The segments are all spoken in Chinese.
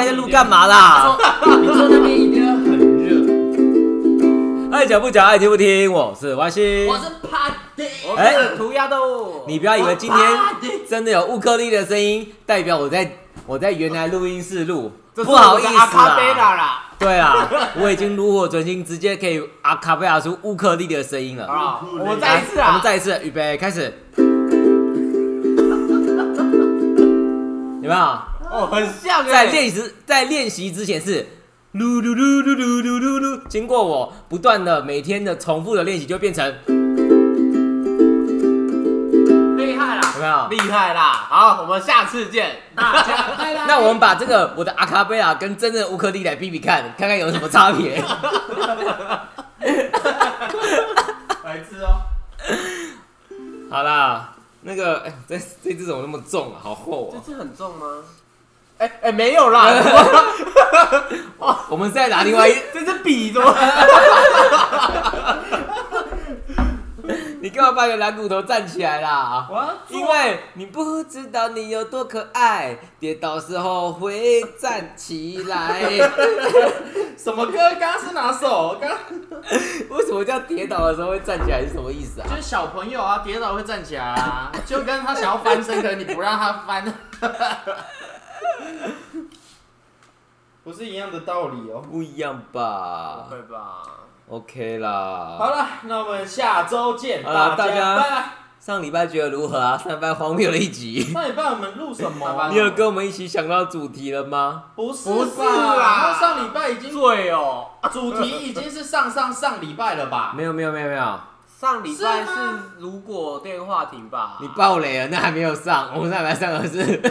开这录干嘛啦？你说那边一定要很热。爱讲不讲，爱听不听，我是歪西。我是 Party，我哎是涂鸦豆，你不要以为今天真的有乌克丽的声音，代表我在我在原来录音室录，不好意思啦。对啊，我已经炉火纯青，直接可以阿卡贝拉出乌克丽的声音了。啊，我们再一次啊，我们再一次，预备开始。有没有？哦，很像哎，在练习在练习之前是噜噜噜噜噜噜噜噜，经过我不断的每天的重复的练习，就变成厉害啦，有没有？厉害啦！好，我们下次见，大家拜拜。那我们把这个我的阿卡贝拉跟真正的乌克丽来比比看，看看有什么差别。白痴哦，好啦，那个哎，这这只怎么那么重啊？好厚啊！这只很重吗？哎哎，没有啦，我们再拿另外一，这支笔怎么？你干嘛把你的蓝骨头站起来啦？因为你不知道你有多可爱，跌倒时候会站起来。什么歌？刚刚是哪首？刚为什么叫跌倒的时候会站起来是什么意思啊？就是小朋友啊，跌倒会站起来啊，就跟他想要翻身，可能你不让他翻，不是一样的道理哦。不一样吧不会吧？？OK 啦。好了，那我们下周见，好了大家拜拜。上礼拜觉得如何啊？上礼拜荒谬了一集。上礼拜我们录什么啊？你有跟我们一起想到主题了吗？不是不是吧啦那上礼拜已经对哦，主题已经是上上上礼拜了吧？没有没有没有没有，上礼拜是是吗如果电话亭吧？你爆雷了，那还没有上。我们上礼拜上的是，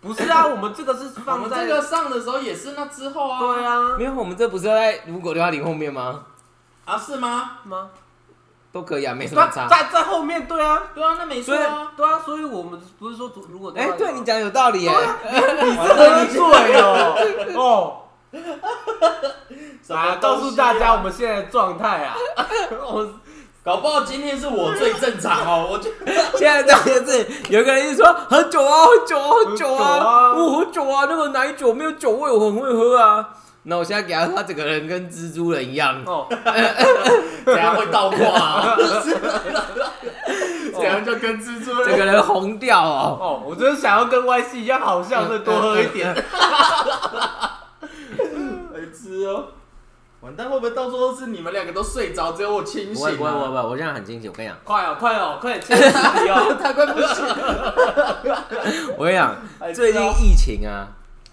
不是啊？我们这个是我放在这个上的时候也是那之后啊。对啊没有，我们这不是要在如果六幺零后面吗？啊，是吗？吗？都可以啊，没什么在差。在在后面对啊，对啊，那没错所以啊。对啊，所以我们不是说如果哎、对你讲有道理耶。你是喝醉哦 哦。什么啊，东西啊告诉大家我们现在的状态啊，我搞不好今天是我最正常哦，我就现在这件事，有一个人一直说喝酒啊，喝酒啊，喝酒啊，我喝酒啊，那个奶酒没有酒味，我很会喝啊。那我现在给他，他整个人跟蜘蛛人一样，哦，等下会倒挂啊？怎样就跟蜘蛛人整个人红掉哦。哦，我就是想要跟 Y C 一样好笑，所以多喝一点。白痴哦。完蛋，会不会到时候是你们两个都睡着，只有我清不会醒、啊？不会不会不会，我现在很清醒。我跟你讲，快哦，快哦，快点切主题哦！太 快不行了。我跟你讲，哎最近疫情啊，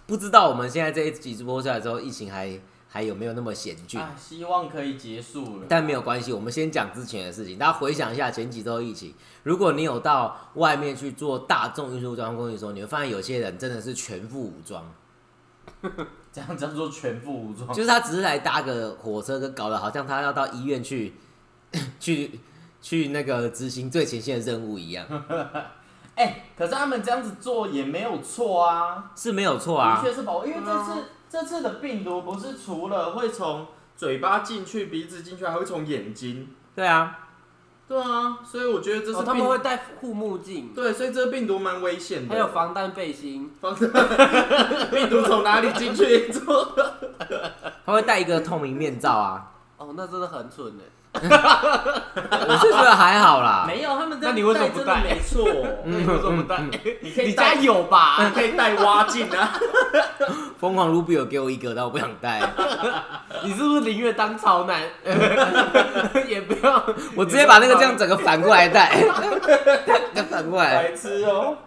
不知道我们现在这一集直播出来之后，疫情还还有没有那么险峻？哎，希望可以结束了。但没有关系，我们先讲之前的事情。大家回想一下前几周疫情，如果你有到外面去做大众运输交通工具的时候，你会发现有些人真的是全副武装，这样叫做全副武装。就是他只是来搭个火车，跟搞得好像他要到医院去 去去那个执行最前线的任务一样，哎、可是他们这样子做也没有错啊，是没有错的啊。确是保护，因为这次、这次的病毒不是除了会从嘴巴进去、鼻子进去，还会从眼睛。对啊，对啊，所以我觉得这是哦，他们会戴护目镜，对，所以这个病毒蛮危险的。还有防弹背心。病毒从哪里进去？他会戴一个透明面罩啊，哦，那真的很蠢哎。我是觉得还好啦。没有，他们这样那你为什么不戴真的没错。那 你为什么不戴？你可以你家戴，有吧？你可以带挖镜啊。疯狂 Ruby 有给我一个，但我不想戴，你是不是宁愿当潮男，也不要？我直接把那个这样整个反过来戴，反过来。白痴哦、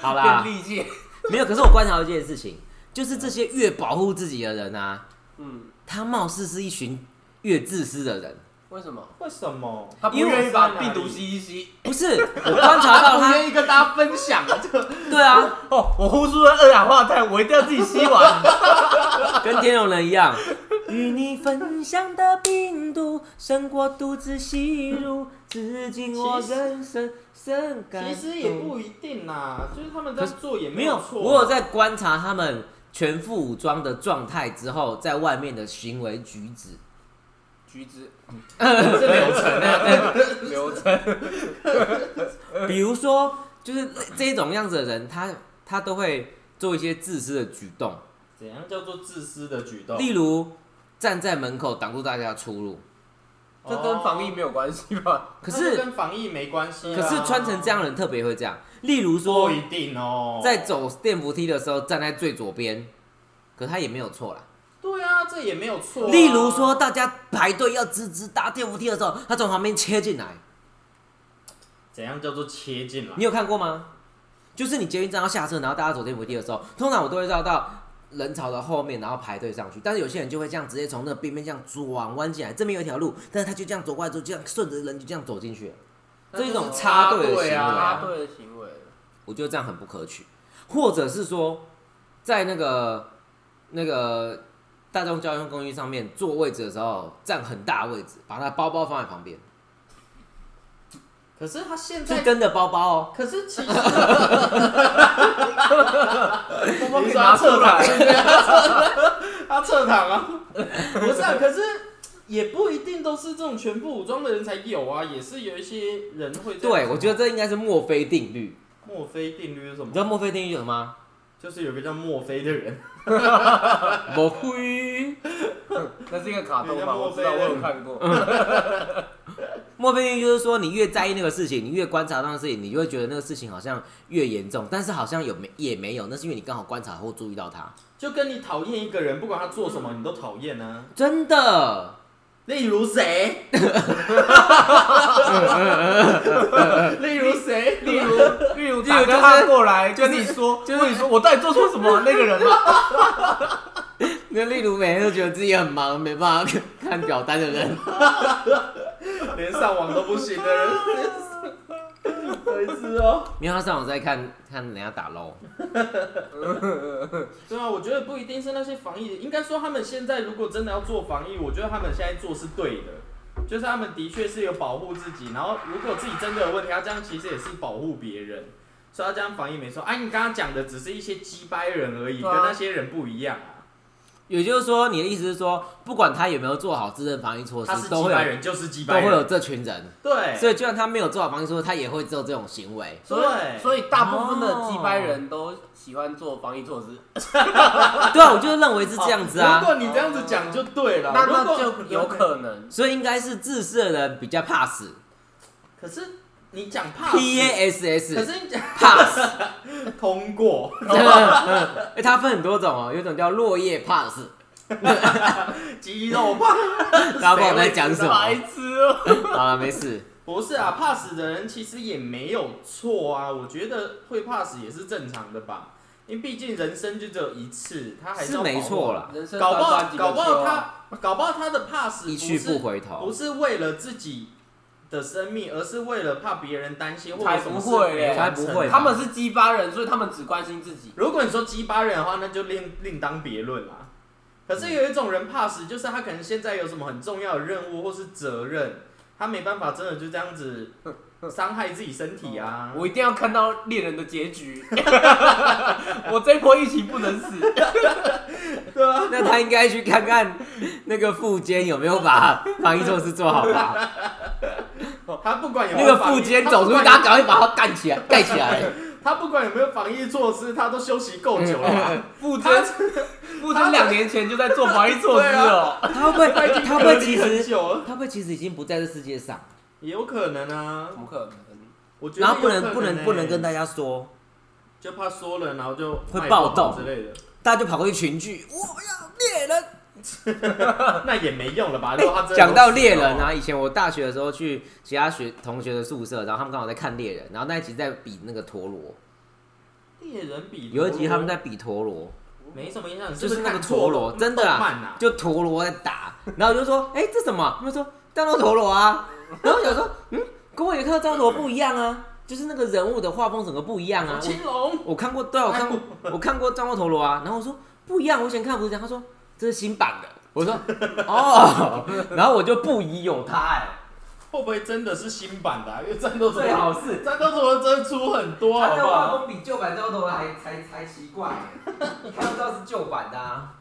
好啦变，利剑。没有。可是我观察到一件事情，就是这些越保护自己的人啊，嗯，他貌似是一群越自私的人。为什么？为什么？他不愿意把病毒吸一吸。不是，我观察到不他，愿意跟大家分享这个。对啊，哦，我呼出了二氧化碳，我一定要自己吸完。跟天龙人一样。与你分享的病毒胜过独自吸入，至今我人生深感其实也不一定啦，就是他们在做也没有，错。我有在观察他们全副武装的状态之后，在外面的行为举止。橘子是流程啊。流程，比如说，就是这种样子的人，他他都会做一些自私的举动，怎样叫做自私的举动？例如站在门口挡住大家的出入，这跟防疫没有关系吧？可是是跟防疫没关系啊。可是穿成这样的人特别会这样。例如说不，一定哦。在走电扶梯的时候站在最左边，可他也没有错啦。对啊，这也没有错啊。例如说，大家排队要直直搭电扶梯的时候，他从旁边切进来，怎样叫做切进来？你有看过吗？就是你捷运站要下车，然后大家走电扶梯的时候，通常我都会绕到人潮的后面，然后排队上去。但是有些人就会这样直接从那个边边这样转弯进来，这边有一条路，但是他就这样走过来之后，这样顺着人就这样走进去这一种插队的行为啊插队的行为，我觉得这样很不可取，或者是说，在那个那个大众交通工具上面坐位置的时候，占很大位置，把他包包放在旁边，可是他现是在，跟的包包哦。可是其实 包包可以你拿出侧躺，来。他侧躺啊，不是啊，可是也不一定都是这种全副武装的人才有啊，也是有一些人会这样对，我觉得这应该是墨菲定律。墨菲定律是什么你知？道墨菲定律有什么？就是有个叫墨菲的人，墨菲，那是一个卡通吧？我知道，我有看过。墨菲定律就是说，你越在意那个事情，你越观察到那个事情，你就会觉得那个事情好像越严重，但是好像有没也没有，那是因为你刚好观察或注意到它。就跟你讨厌一个人，不管他做什么，你都讨厌呢。真的，例如谁？例如谁？例如，例如打电话过来跟你说，跟你说我到底做错什么？那个人吗？那例如每天都觉得自己很忙，没办法看看表单的人，连上网都不行的人，有一次哦。因为他上网在看看人家打 low。对啊，我觉得不一定是那些防疫，应该说他们现在如果真的要做防疫，我觉得他们现在做是对的，就是他们的确是有保护自己，然后如果自己真的有问题，他这样其实也是保护别人，所以他这样防疫没错。哎、你刚刚讲的只是一些鸡掰人而已，啊跟那些人不一样啊。也就是说，你的意思是说，不管他有没有做好自身防疫措他是施，都会有人就是鸡掰人，都会有这群人。对，所以，就算他没有做好防疫措施，他也会做这种行为。所以，对所以大部分的击败人都喜欢做防疫措施，对啊，我就认为是这样子啊。如果你这样子讲就对了，那如果那就有可能。所以应该是自私的人比较怕死可是你讲怕死，P A S 可是你讲 pass。通过，哎，它分很多种哦，有一种叫落叶 pass，肌肉怕。大家不知道我在讲什么。白痴哦！好了，没事。不是啊，怕死的人其实也没有错啊，我觉得会怕死也是正常的吧，因为毕竟人生就只有一次，他还是是没错啦，人生搞不好短短几个搞不好秋啊他搞不好他的怕死一去不是不回头不。是为了自己的生命，而是为了怕别人担心或者才什么事不会嘞没完成才不会吧他们是鸡巴人，所以他们只关心自己。如果你说鸡巴人的话，那就另另当别论啦。可是有一种人怕死，就是他可能现在有什么很重要的任务或是责任，他没办法真的就这样子伤害自己身体啊。我一定要看到猎人的结局。我这波疫情不能死。对啊，那他应该去看看 那个副监有没有把防疫措施做好吧？他不管有那个副监走出去，大家赶快把他干起来，盖起来。他不管有没有防疫措施，他都休息够久了吧。傅真，傅真两年前就在做防疫措施了。他会不会？他会不会其实？他会不会其实已经不在这世界上？也有可能啊怎。么可能？我觉得然后不能可不能不能跟，大家说，就怕说了，然后就会卖不好暴动之类的，大家就跑过去群聚，我要猎人。那也没用了吧？如果他真的讲到猎人啊，以前我大学的时候去其他学同学的宿舍，然后他们刚好在看猎人，然后那一集在比那个陀螺，猎人比有一集他们在在比陀螺，没什么印象，你就是不那个陀看错了螺真的啊动漫啊，就陀螺在打，然后我就说，哎、这什么？他们说战斗陀螺啊，然后我想说，嗯，跟我以前看到战斗陀螺不一样啊，就是那个人物的画风整个不一样啊。青龙我我看过，对啊，我看过，我看过张望陀螺啊，然后我说不一样，我以前看不是这样，他说这是新版的，我说哦，然后我就不疑有他哎、会不会真的是新版的、啊？因为战斗陀最好是。战斗陀螺真出很多，好他的画不好？风比旧版战斗陀螺还才才奇怪，你看就知道是旧版的啊。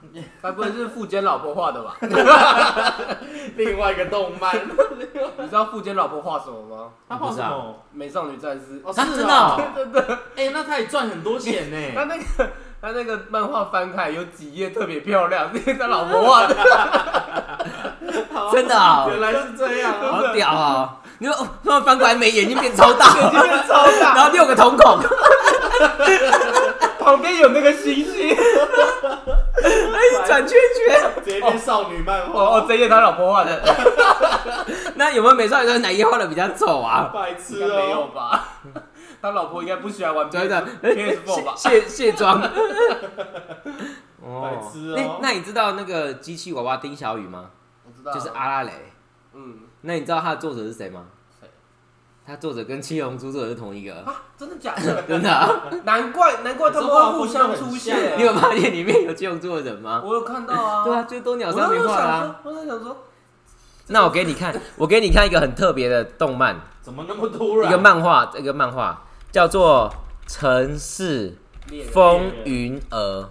该不会是富坚老婆画的吧？另外一个动漫，你知道富坚老婆画什么吗？他画什么？美少女战士。哦，啊是真的哦 对对。哎、那他也赚很多钱他呢。那个他那个漫画翻开有几页特别漂亮，那是他老婆 画的。真的哦原来是这样啊！好屌啊！你说，哦突然翻过来，眉眼睛变超大，眼睛变超大然后六个瞳孔，旁边有那个星星。哎转圈圈。直接变少女漫画，哦哦，这页他老婆画的，那有没有美少女战士哪一页画的比较丑啊？白痴哦没有哦！吧？他老婆应该不喜欢玩真的 PS4 吧？卸卸妆。白哦痴哦那那你知道那个机器娃娃丁小雨吗？我知道，就是阿拉蕾。嗯那你知道他的作者是谁吗？谁？他作者跟七龙珠作者是同一个，啊，真的假的？真的啊、难怪难怪他们会互相出现。你有发现里面有七龙珠的人吗？我有看到啊。对啊，就是多鸟我山明画啊。说，我在想说，那我给你看，我给你看一个很特别的动漫，怎么那么突然？一个漫画，一个漫画叫做《城市风云儿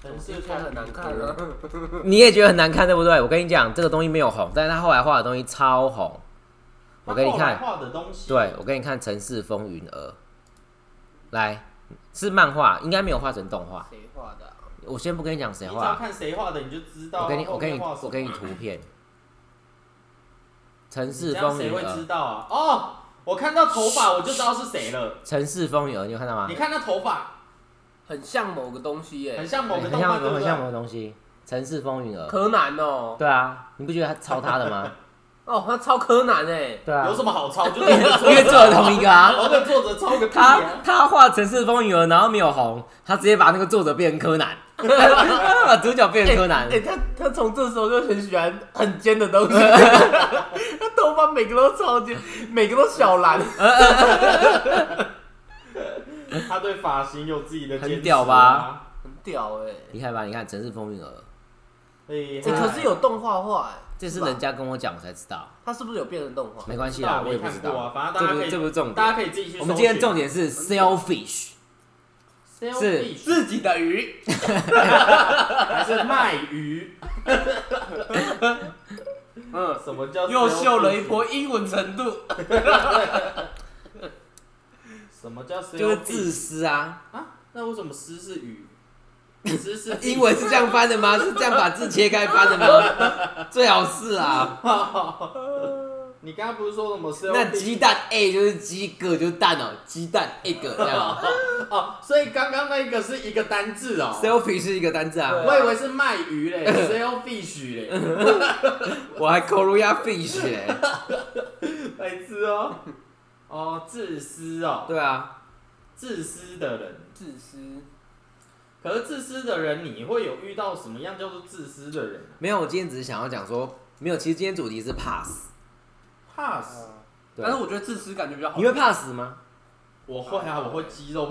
城市这看很难看啊。》，你也觉得很难看，对不对？我跟你讲，这个东西没有红，但是他后来画的东西超红。我给你看，画的东西，对，我给你看《城市风云儿》，来，是漫画，应该没有画成动画。谁画的啊？我先不跟你讲谁画，看谁画的，你就知道。我给你，我给你，我给你图片，《城市风云儿谁会知》，道啊？哦，我看到头发我就知道是谁了。《城市风云儿》，你有看到吗你？看那头发，很像某个东西耶很，像某个动漫，对不像很像某对？个东西，《城市风云儿》。柯南哦。对啊，你不觉得他抄他的吗？哦，他抄柯南哎。对啊有，什么好抄？就因为做的同一个啊。然后那作者抄个屁他啊！他画《城市风云儿》，然后没有红，他直接把那个作者变成柯南，把 主角变成柯南哎、。他他从这时候就很喜欢很尖的东西，他头发每个都超尖，每个都小蓝。他对发型有自己的坚持啊很屌吧？很屌哎、厉害吧，你看《城市风云儿》，哎，哎、可是有动画化哎、这是吧人家跟我讲我才知道，他是不是有变成动画？没关系啦，我也不知道没看过啊，。反正这不大家可以，是这不是重点，大家可以自己去搜寻啊。我们今天重点是 selfish，Selfish 自己的鱼，还是卖鱼？嗯，什么叫又秀了一波英文程度。什么叫就是自私啊。啊？那为什么诗是鱼？私是 英文是这样翻的吗？是这样把字切开翻的吗？最好是啊。你刚刚不是说什么？那鸡蛋 A 就是鸡，个就是蛋哦，鸡蛋 egg 这样哦。哦，所以刚刚那个是一个单字哦。selfish 是一个单字啊，我以为是卖鱼嘞，selfish 嘞，我还 Korea fish 嘞。白痴哦。哦，自私哦，对啊，自私的人。自私，可是自私的人，你会有遇到什么样叫做自私的人啊没有，我今天只是想要讲说，没有，其实今天主题是怕死。怕死。对但是我觉得自私感觉比较好。你会怕死吗？我会啊，我会肌肉。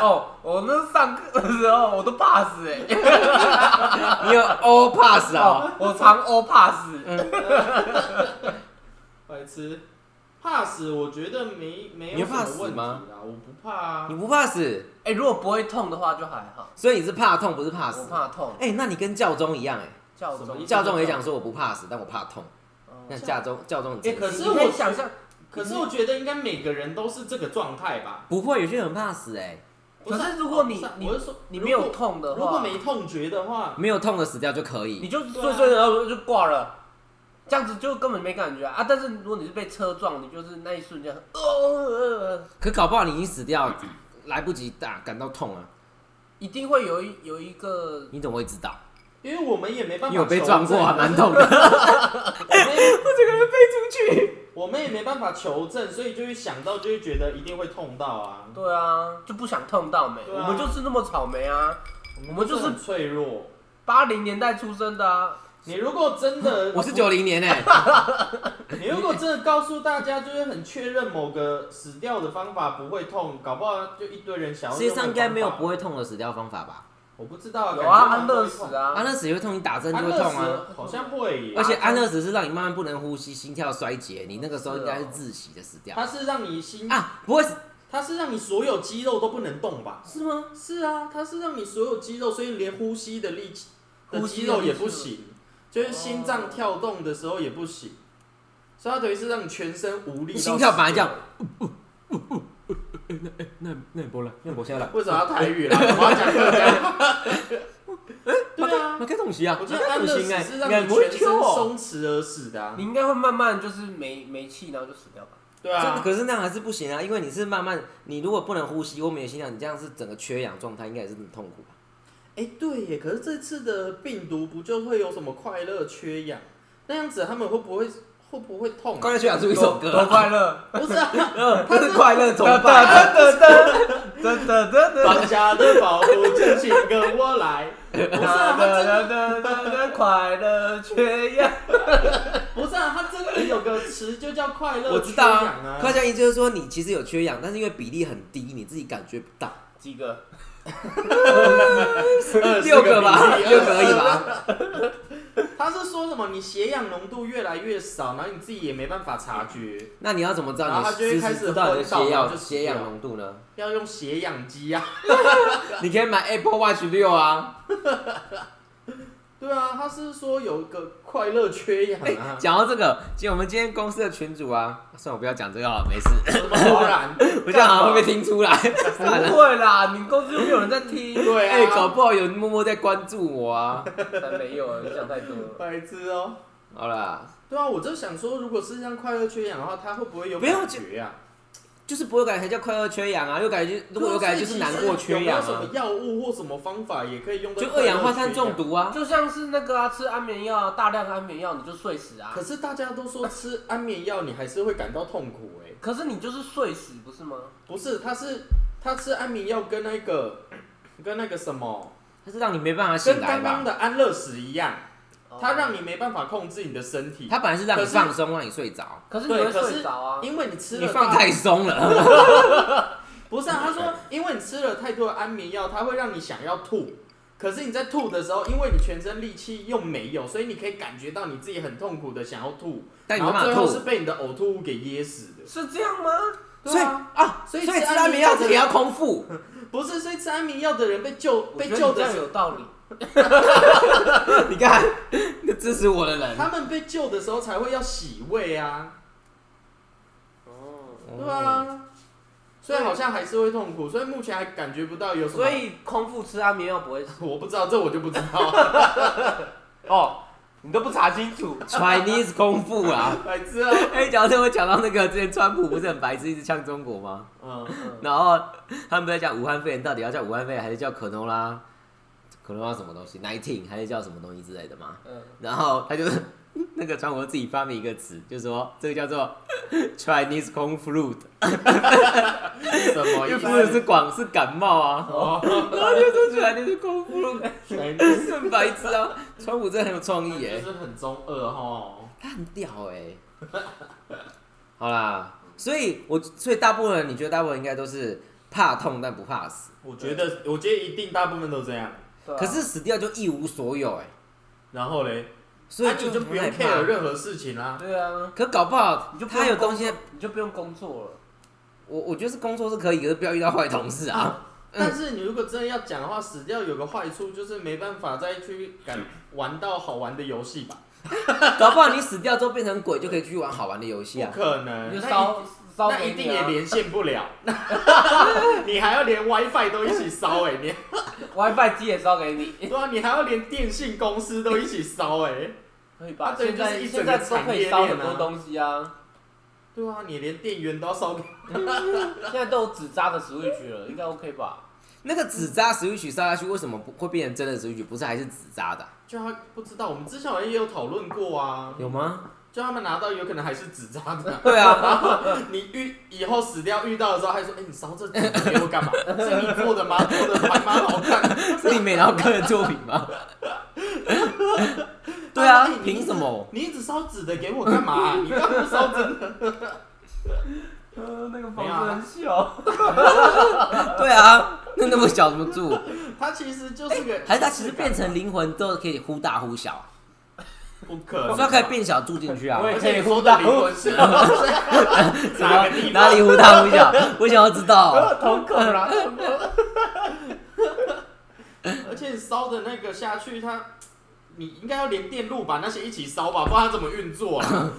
哦，我那上课的时候我都怕死哎、你有 all pass 啊？哦，我常欧怕死。白痴，怕死，我觉得没没你会怕有什么问题死吗啦，我不怕啊你。不怕死，哎、如果不会痛的话就还好，所以你是怕痛，不是怕死我死。怕痛。哎、那你跟教宗一样哎、教宗什么意思教宗也讲说我不怕死，但我怕痛。哦那教宗教宗很哎、可是我想象，可是我觉得应该每个人都是这个状态吧。不会，有些人很怕死哎、不是啊可是如果你我是说你没有痛的话，如果没痛觉的话，没有痛的死掉就可以。你就睡睡然后就挂了，这样子就根本没感觉啊啊！但是如果你是被车撞，你就是那一瞬间，哦呃，可搞不好你已经死掉，来不及打感到痛啊，一定会有一有一个你怎么会知道？因为我们也没办法。你有被撞过，还蛮痛的。我们也我整个人飞出去。我们也没办法求证，所以就会想到，就会觉得一定会痛到啊。对啊，就不想痛到没，我们就是那么草莓啊，我们就是很脆弱。八零年代出生的啊，你如果真的，我是九零年哎、你如果真的告诉大家，就是很确认某个死掉的方法不会痛，搞不好就一堆人想要。世界上应该没有不。会痛的死掉方法吧？我不知道，有啊，安乐死啊，安乐死也会痛，你打针就会痛啊。好像会耶，而且安乐死是让你慢慢不能呼吸，心跳衰竭，你那个时候应该是窒息的死掉它是让你心，啊？不会它是让你所有肌肉都不能动吧？是吗？是啊，它是让你所有肌肉，所以连呼吸的力气的呼吸肌肉也不行，就是心脏跳动的时候也不行，所以它等于是让你全身无力。心跳反而这样那那那也波了，那波先来，为什么要台语啦？我要讲客家。对啊，那开东西啊，我觉得安乐死是让你不会全身。松弛而死的、啊。你应该会慢慢就是没没气，然后就死掉吧。对这个啊，可是那样还是不行啊，因为你是慢慢，你如果不能呼吸或没有心跳，你这样是整个缺氧状态，应该也是很痛苦吧？哎、对耶。可是这次的病毒不就会有什么快乐缺氧？那样子他们会不会会不会痛、啊？快乐缺氧出一首歌多啊，快乐！不是啊，他是快乐怎么哒办？哒哒哒哒哒哒哒放下的保护，就请跟我来。不是啊，他真的哒哒哒，快乐缺氧。不是啊，他真的有个词就叫快乐缺我知道氧啊，啊。快乐意就是说你其实有缺氧，但是因为比例很低，你自己感觉不到。几个？六个吧，六个而已吧。他是说什么？你血氧浓度越来越少，然后你自己也没办法察觉，那你要怎么知然道你后他就会开始实时知道你的血昏倒然后氧就死血氧浓度呢？要用血氧机啊。你可以买 Apple Watch 六啊。对啊，他是说有一个快乐缺氧啊。讲到这个，其实我们今天公司的群主啊，算了，我不要讲这个了，没事。什么突然？我这样好像会被听出来。不会啦，你公司又没有人在听。对哎、啊，搞不好有人默默在关注我啊。才没有啊，你想太多了。白痴哦。好啦，对啊，我就想说，如果是像快乐缺氧的话，他会不会有感觉啊？就是不会感觉才叫快乐缺氧啊，又感觉如果有感觉就是难过缺氧有没有什么啊，药物或什么方法也可以用到？就二氧化碳中。毒啊。就像是那个啊，吃安眠药，大量安眠药你就睡死啊可。是大家都说吃安眠药，你还是会感到痛苦哎、可是你就是睡死，不是吗？不是，他是他吃安眠药跟那个跟那个什么，他是让你没办法醒来跟刚刚？的安乐死一样，它让你，没办法控制你的身体。它本来是让你放松，让你睡着，可是你会对可是睡着啊。因为你吃了你放太松了。不是啊，他说因为你吃了太多的安眠药，它会让你想要吐。可是你在吐的时候，因为你全身力气又没有，所以你可以感觉到你自己很痛苦的想要吐，但你然后最后是被你的呕吐物给噎死的。是这样吗？所以对啊，啊，所以所以吃安吃安眠药眠药的也要空腹。不是，所以吃安眠药的人被救我觉得你这样被救的有道理。你看，那支持我的人，他们被救的时候才会要洗胃啊，哦，对啊，所以好像还是会痛苦，所以目前还感觉不到有什么。所以空腹吃安眠药不会死 我不知道，这我就不知道。哦，你都不查清楚。Chinese 空腹啊。白痴啊！哎，讲到这，我讲到那个之前川普不是很白痴，一直呛中国吗？嗯，然后他们在讲武汉肺炎到底要叫武汉肺炎还是叫可诺拉？可诺拉什么东西？nineteen 还是叫什么东西之类的嘛？嗯，然后他就是 那个川普自己发明一个词，就说这个叫做 Chinese cold flu，什么意思？是广是感冒啊，哦，然后就说 Chinese cold flu，就很白痴啊！川普真的很有创意耶，是很中二哈。他很屌哎。好啦，所以我所以大部分人，你觉得大部分人应该都是怕痛但不怕死，我觉得，我觉得一定大部分都这样。对啊可是死掉就一无所有哎，然后嘞，所以那你就不用很害 care。任何事情啦。对啊，可搞不好你就不用他有东西工，你就不用工作了。我我觉得是工作是可以，可是不要遇到坏同事啊。但是你如果真的要讲的话，死掉有个坏处就是没办法再去敢玩到好玩的游戏吧？搞不好你死掉之后变成鬼，就可以去玩好玩的游戏不啊。可能，你就烧烧一那一定也连线不了，你还要连 WiFi 都一起烧哎，你，WiFi 机也烧给你，对啊，你还要连电信公司都一起烧哎，可以吧？啊对现在就是一整现个在都可以烧很多东西啊，对啊，你连电源都要烧给，现在都有纸扎的 Switch 了，应该 OK 吧？那个纸扎 Switch 烧下去，为什么不会变成真的 Switch？不是还是纸扎的啊、就他不知道，我们之前好像也有讨论过啊，有吗？就他们拿到有可能还是纸扎的，对啊，然后你遇以后死掉遇到的时候，还说，哎、你烧这纸给我干嘛？是你做的吗？做的还蛮好看。是你美劳哥的作品吗？对啊凭什么？你一直烧纸的给我干嘛、你干嘛不烧真的？呃，那个房子很小，对啊，那那么小怎么住？它其实就是个，还是它其实变成灵魂都可以忽大忽小，不可能，所以它可以变小住进去啊我。也而且你说的灵魂哪个地方？么 哪里忽大忽小？我想要知道。瞳孔啦，而且你烧的那个下去，它你应该要连电路把那些一起烧吧，不然它怎么运作啊？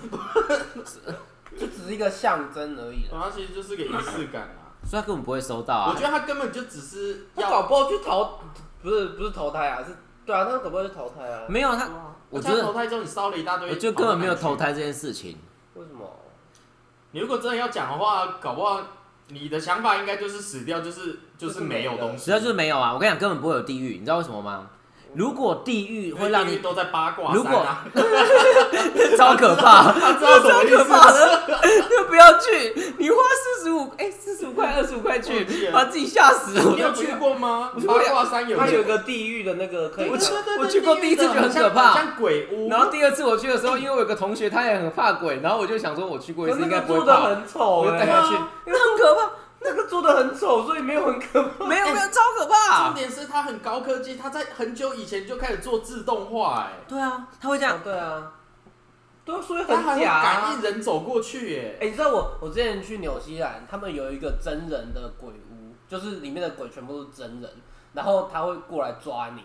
就只是一个象征而已。它其实就是个仪式感啊。所以他根本不会收到啊我觉。得它根本就只是要，搞不好去投，不是不是投胎啊，是对啊，他搞不好去投胎啊。没有他，我觉得投胎之后你烧了一大堆，我就根本没有投。胎这件事情。为什么？你如果真的要讲的话，搞不好你的想法应该就是死掉，就是就是没有东西，死掉就是没有啊！我跟你讲，根本不会有地狱，你知道为什么吗？如果地狱会让你都在八卦如果 超可怕，超可怕的，就不要去。你花四十五，哎，四十五块、二十五块去，把自己吓死。我你有去过吗？我八卦山有它有个地狱的那个可以我去看，我去过第一次觉得很可怕。很像鬼屋。然后第二次我去的时候，因为我有个同学他也很怕鬼，然后我就想说我去过一次应该不会怕，做的很丑我就带哎，他去，因为很可怕，那个做的很丑，所以没有很可怕。没有没有超可怕重怕。点是它很高科技，它在很久以前就开始做自动化，哎，对啊，他会这样哦，对啊，对啊，所以它还会很假啊感应人走过去，哎，哎、你知道我我之前去纽西兰，他们有一个真人的鬼屋，就是里面的鬼全部都是真人，然后他会过来抓你，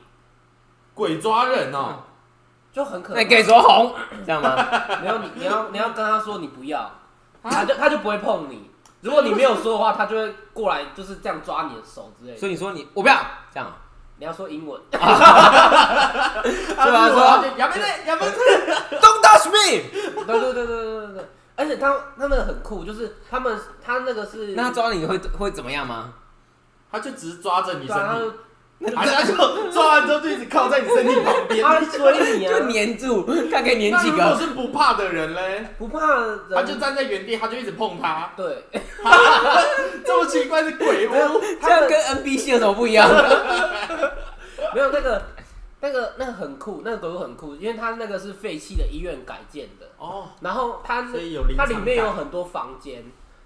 鬼抓人哦，就很可怕。那你给手红，这样吗？没有你你要你要跟他说你不要，他就他就不会碰你。如果你没有说的话，他就会过来就是这样抓你的手之类的。所以你说你我不要这样，你要说英文，对吧说亚美内亚美内，Don't touch me。对对对对对对对。而且他他那个很酷，就是他们他那个是那他抓你会会怎么样吗？他就只是抓着你对啊，他身就体，好像就抓完之后就一直靠在你身体旁边。他会追你啊，就黏住，看可以黏几个。如果个。是不怕的人嘞，不怕人，他就站在原地，他就一直碰他。对，这么奇怪的鬼屋，这样跟 NBC 有什么不一样？没有那个那个那个很酷，那个鬼屋很酷，因为它那个是废弃的医院改建的，哦，然后它所以有临它场里面有感很多房间，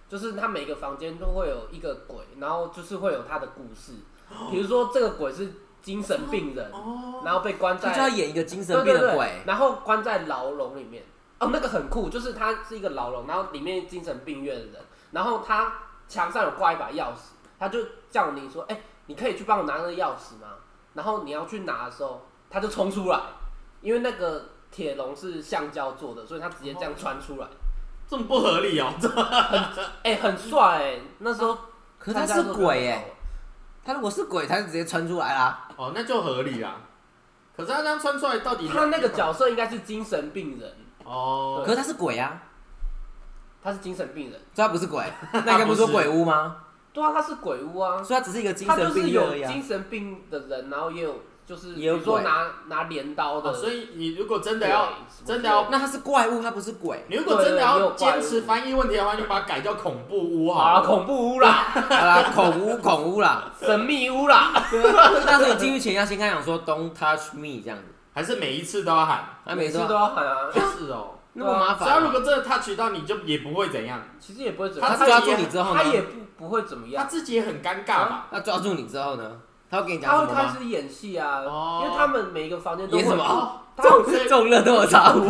就是它每个房间都会有一个鬼，然后就是会有它的故事，比如说这个鬼是精神病人，哦，然后被关在他就要演一个精神对对对病的鬼，然后关在牢笼里面。哦，那个很酷，就是他是一个牢笼，然后里面精神病院的人，然后他墙上有挂一把钥匙，他就叫你说，哎、你可以去帮我拿那个钥匙吗？然后你要去拿的时候，他就冲出来，因为那个铁笼是橡胶做的，所以他直接这样穿出来，这么不合理哦，这 哎、很帅哎、那时候可是他是鬼哎，他如果是鬼，他就直接穿出来啦。哦，那就合理啦。可是他这样穿出来到底他那个角色应该是精神病人，哦可，是他是鬼啊，他是精神病人，所以他不是鬼，那应该不是说鬼屋吗？对啊，他是鬼屋啊，所以他只是一个精他就神病人而已啊。精神病的人，然后也有就是比如说拿拿镰刀的，哦所以你如果真的要真的要那他是怪物，他不是鬼。你如果真的要坚持翻译问题的话，你就把它改叫恐怖屋好啦，好了。恐怖屋啦，好啦，恐屋恐屋啦。神秘屋啦，但是你进去前要先跟他讲说 “Don't touch me” 这样子，还是每一次都要喊？他每次都要喊啊。是哦。那么麻烦。只要如。果真的 touch 到你，就也不会怎样。其实也不会怎样，他抓住你之后呢？他也不不会怎么样他，自己也很尴尬吧？那抓住你之后呢？他会跟你讲他会开吗？始演戏啊，哦因为他们每一个房间都会演什么哦，他这种这种热斗的茶壶，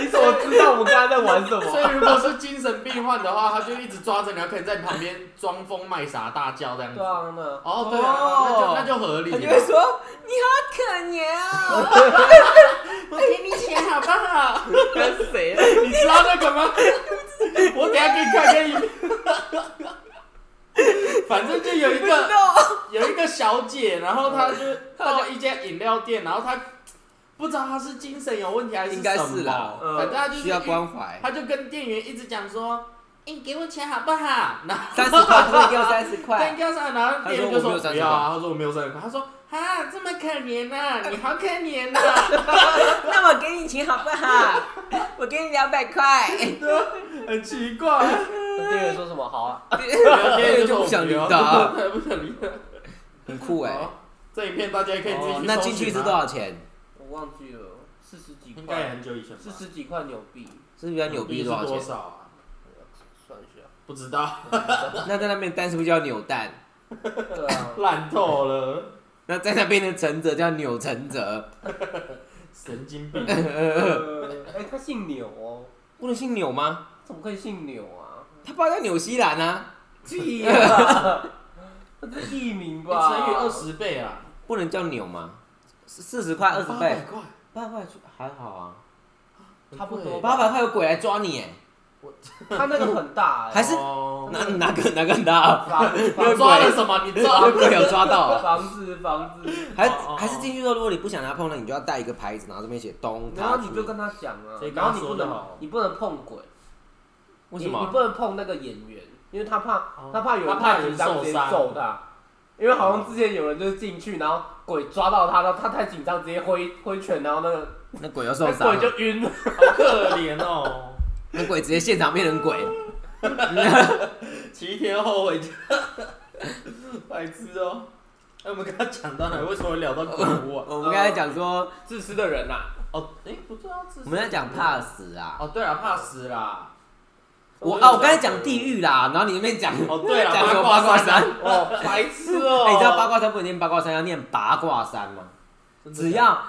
你怎么知道我们刚才在玩什所么？以如果是精神病患的话，他就一直抓着你，可以在你旁边装疯卖傻大叫这样子对。啊，那哦，对那就那就合理了。他就会说：“你好可怜啊我给你钱好不好？那是谁啊？你知道那个吗？我等一下给你看给你。反正就有一！”个 有一个小姐，然后她就到一家饮料店，然后她不知道她是精神有问题还是应该什么是啦嗯反正她就是需要关怀。她就跟店员一直讲说：“欸你给我钱好不好？”然后三十块，给我三十 对，块。给我三，然后店员就他说我没有30说不要啊，他说我没有三十块，他说啊这么可怜呐，你好可怜呐，那我给你钱好不好？我给你两百块。很奇怪。店员说什么？好啊，店员就不想理他，对，不想理他。很酷哎。好这影片大家也可以自己去哦那进去是多少钱？我忘记了，四十几应该也块，很久以前吧。四十几块纽币，四十几块牛逼多少钱？不知道，那在那边蛋是不是叫扭蛋？对啊，烂透了，那在那边的陈泽叫钮承泽，神经病。呃哎，他姓钮哦，不能姓扭吗？怎么可以姓钮啊？他爸叫纽西兰啊，屁呀！那是艺名你吧？乘以二十倍啊，不能叫扭吗？四十块二十八百倍，块，八百块还好啊，差不多八百块有鬼来抓你哎，他那个很大哎，还是哦。哪哪个哪个很大。啊？房抓了什么？你抓有鬼有抓到？啊？房子房子，还还是进去之后，如果你不想他碰了，你就要带一个牌子，然后这边写东然后你就跟他讲啊然后你不能你不能碰鬼，为什么？你你不能碰那个演员，因为他怕哦。他怕有人他怕紧张直接揍他，因为好像之前有人就是进去，然后鬼抓到他，然后他太紧张直接挥挥拳，然后那个那鬼又受伤鬼，就晕了。好可怜哦，那鬼直接现场变成鬼。七天后回家，白痴哦。哎，我们刚刚讲到哪？为什么会聊到鬼屋啊？我们刚才讲说，自私的人呐、哦，哎，不知道自私我们在讲怕死啊。哦，对啊，怕死啦。我啊，我刚才讲地狱啦，然后你那边讲哦，对啊，讲什么八八卦山？哦，白痴哦、哎，你知道八卦山不能念八卦山，要念八卦山吗？真的只要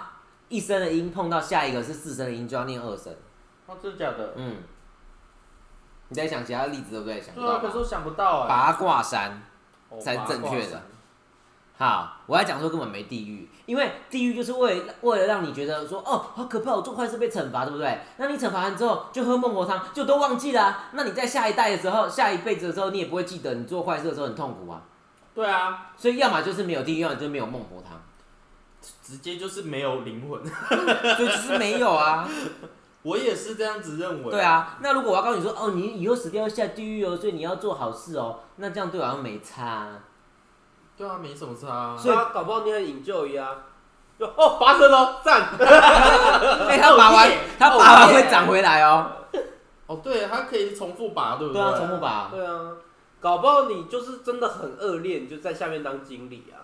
一声的音碰到下一个是四声的音，就要念二声。哦，真的假的？嗯，你在想其他例子对不对？想不对啊，到吧？可是我想不到哎。八卦山。哦才是正确的。好，我要讲说根本没地狱，因为地狱就是为了为了让你觉得说哦好可怕，我做坏事被惩罚，对不对？那你惩罚完之后就喝孟婆汤，就都忘记了啊、那你在下一代的时候，下一辈子的时候，你也不会记得你做坏事的时候很痛苦啊。对啊，所以要么就是没有地狱，要么就是没有孟婆汤，直接就是没有灵魂。所 以就是没有啊。我也是这样子认为。对，啊，那如果我要告诉你说哦，你以后死掉要下地狱哦，所以你要做好事哦，那这样对我好像没差啊、对啊，没什么差啊。所以搞不好你很引咎一啊。就哦，拔舌头，赞。哎、他拔完他拔完会长回来哦。哦，对，他可以重复拔，对不对啊，重复拔。对啊，搞不好你就是真的很恶劣，你就在下面当经理啊。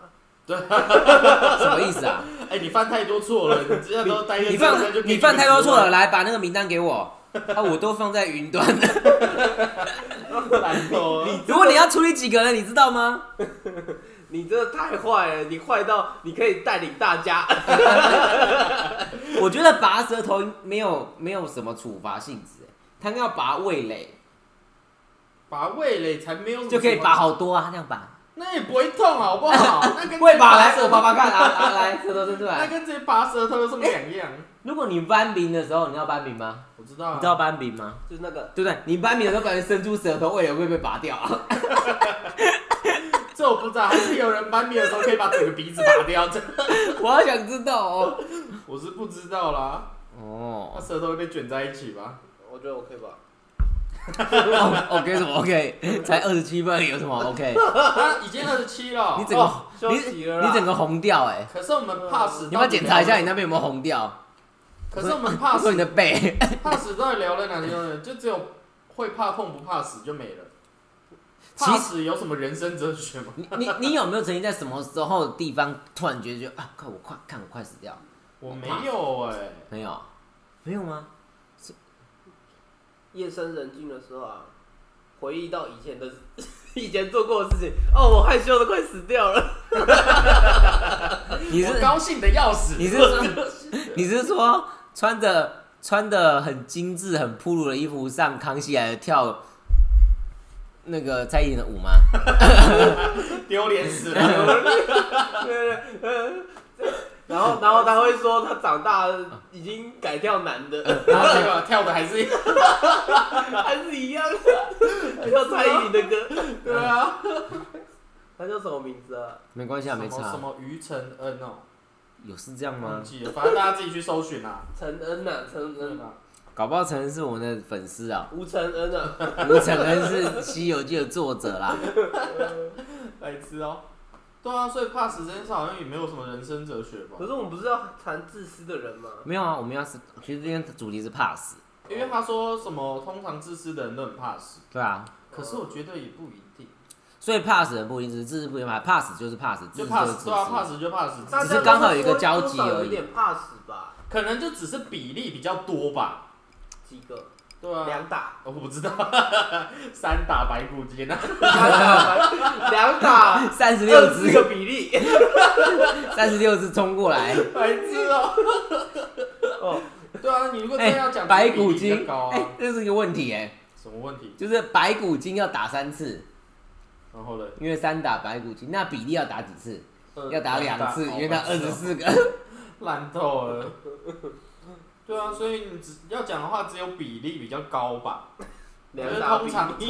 什么意思啊？哎，你犯太多错了，你这样都待你犯你犯太多错了，了。来把那个名单给我。啊，我都放在云端。了。如果你要处理几个人，你知道吗？你真的太坏了，你坏到你可以带领大家。我觉得拔舌头没有没有什么处罚性质，他要拔味蕾拔味蕾才没有就可以拔，好多啊，这样拔。那也不会痛好不好？那跟会拔来，舌我拔拔看啊啊，来舌头伸出那来。跟直接拔舌头有什么两样？如果你扳 bình 的时候，你知道扳 bình 吗？我知道啊，你知道扳 bình 吗？就是那个，对不对？你扳 bình 的时候，感觉伸出舌头，味蕾会被拔掉啊。这我不知道，还是有人搬面的时候可以把整个鼻子拔掉，这我好想知道哦。我是不知道啦。哦那哦舌头会被卷在一起吧？我觉得我可以吧。哦，OK 什么 OK？才二十七分，有什么 OK？他已经二十七了，你整个哦休你息了啦你整个红掉哎！可是我们怕死，你要不要检查一下你那边有没有红掉？可是我们怕死 说你，的背。怕死到底聊了哪些东西？就只有会怕痛不怕死就没了。其怕死有什么人生哲学吗？你你你有没有曾经在什么时候的地方突然觉得就啊，快我快看我快死掉？我没有哎、没有，没有吗？夜深人静的时候啊，回忆到以前的 以前做过的事情，哦，我害羞的快死掉了。你是我高兴的要死。你是说 你是说穿着穿的很精致、很铺路的衣服上康熙来跳那个蔡依林的舞吗？丢脸死了？然后，然后他会说他长大了已经改跳男的，然后结果跳的还是 还是一样，还叫蔡依林的歌。对啊，他叫什么名字啊？没关系啊，没什么什差。么于承恩哦，有是这样吗忘？记了，反正大家自己去搜寻啦。承恩呐、啊，陈恩，搞不好承恩是我们的粉丝啊，吴承恩啊。吴承恩是《西游记》的作者啦。白痴哦。对啊，所以怕死这件事好像也没有什么人生哲学吧可？是我们不是要谈自私的人吗？没有啊，我们要是其实今天主题是怕死，因为他说什么，通常自私的人都很怕死，对啊，可是我觉得也不一定，所以怕死的人不一定是自私不一定怕，怕死就是怕死，自就怕死，私就是自对啊，怕私。死就怕死，大家只是刚好有一个交集多少而已有一点怕死吧？可能就只是比例比较多吧。几个？对啊，两打，我不知道，三打白骨精啊，两打三十六只，个比例。三十六只冲过来，白痴哦。哦，对啊，你如果真要讲白骨精，高啊，这是一个问题哎、什么问题？就是白骨精要打三次，然后呢？因为三打白骨精，那比例要打几次？呃要打两次，因为它二十四个。烂透了。对啊，所以你只要讲的话，只有比例比较高吧。两打比通常。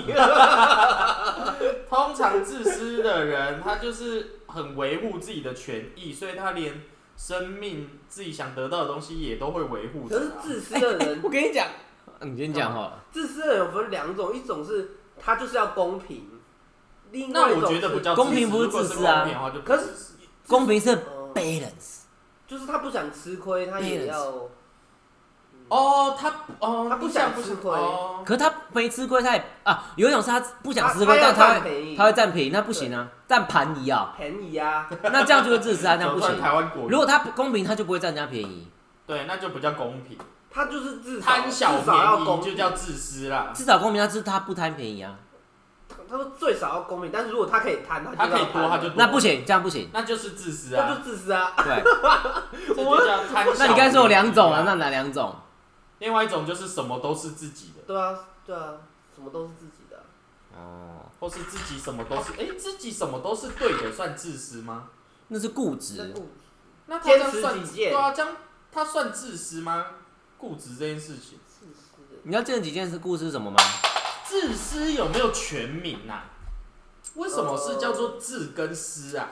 通常自私的人，他就是很维护自己的权益，所以他连生命自己想得到的东西也都会维护啊。可是自私的人，我跟你讲，你先讲哦。自私的人有分两种，一种是他就是要公平，另外那我一种是觉得不叫公平不是自私如果是私啊公平的话就可是公平是呃 balance，就是他不想吃亏，他也要哦，他哦，他不想想吃亏哦。可他没吃亏，他也啊，有一种是他不想吃亏，他但他会占便宜，他会占便宜，那不行啊，占盘宜啊，便宜啊，那这样就是自私啊，那样不行。走出来。台湾国语如果他不公平，他就不会占人家便宜，对，那就不叫公平，他就是至少贪小至少要便公平。宜就叫自私啦。至少公平，他就是他不贪便宜啊，他说最少要公平，但是如果他可以贪，他可以多他就多。那不行，这样不行。那就是自私啊。那就，自私啊。对，这就叫贪小便宜。那你刚才说有两种啊，那哪两种？另外一种就是什么都是自己的，对啊，对啊，什么都是自己的。哦，或是自己什么都是，哎、自己什么都是对的，算自私吗？那是固那执。不那他这样算己见对啊，这样他算自私吗？固执这件事情，自私的。你要见几件事故事是什么吗？自私有没有全名啊？为什么是叫做自跟私啊？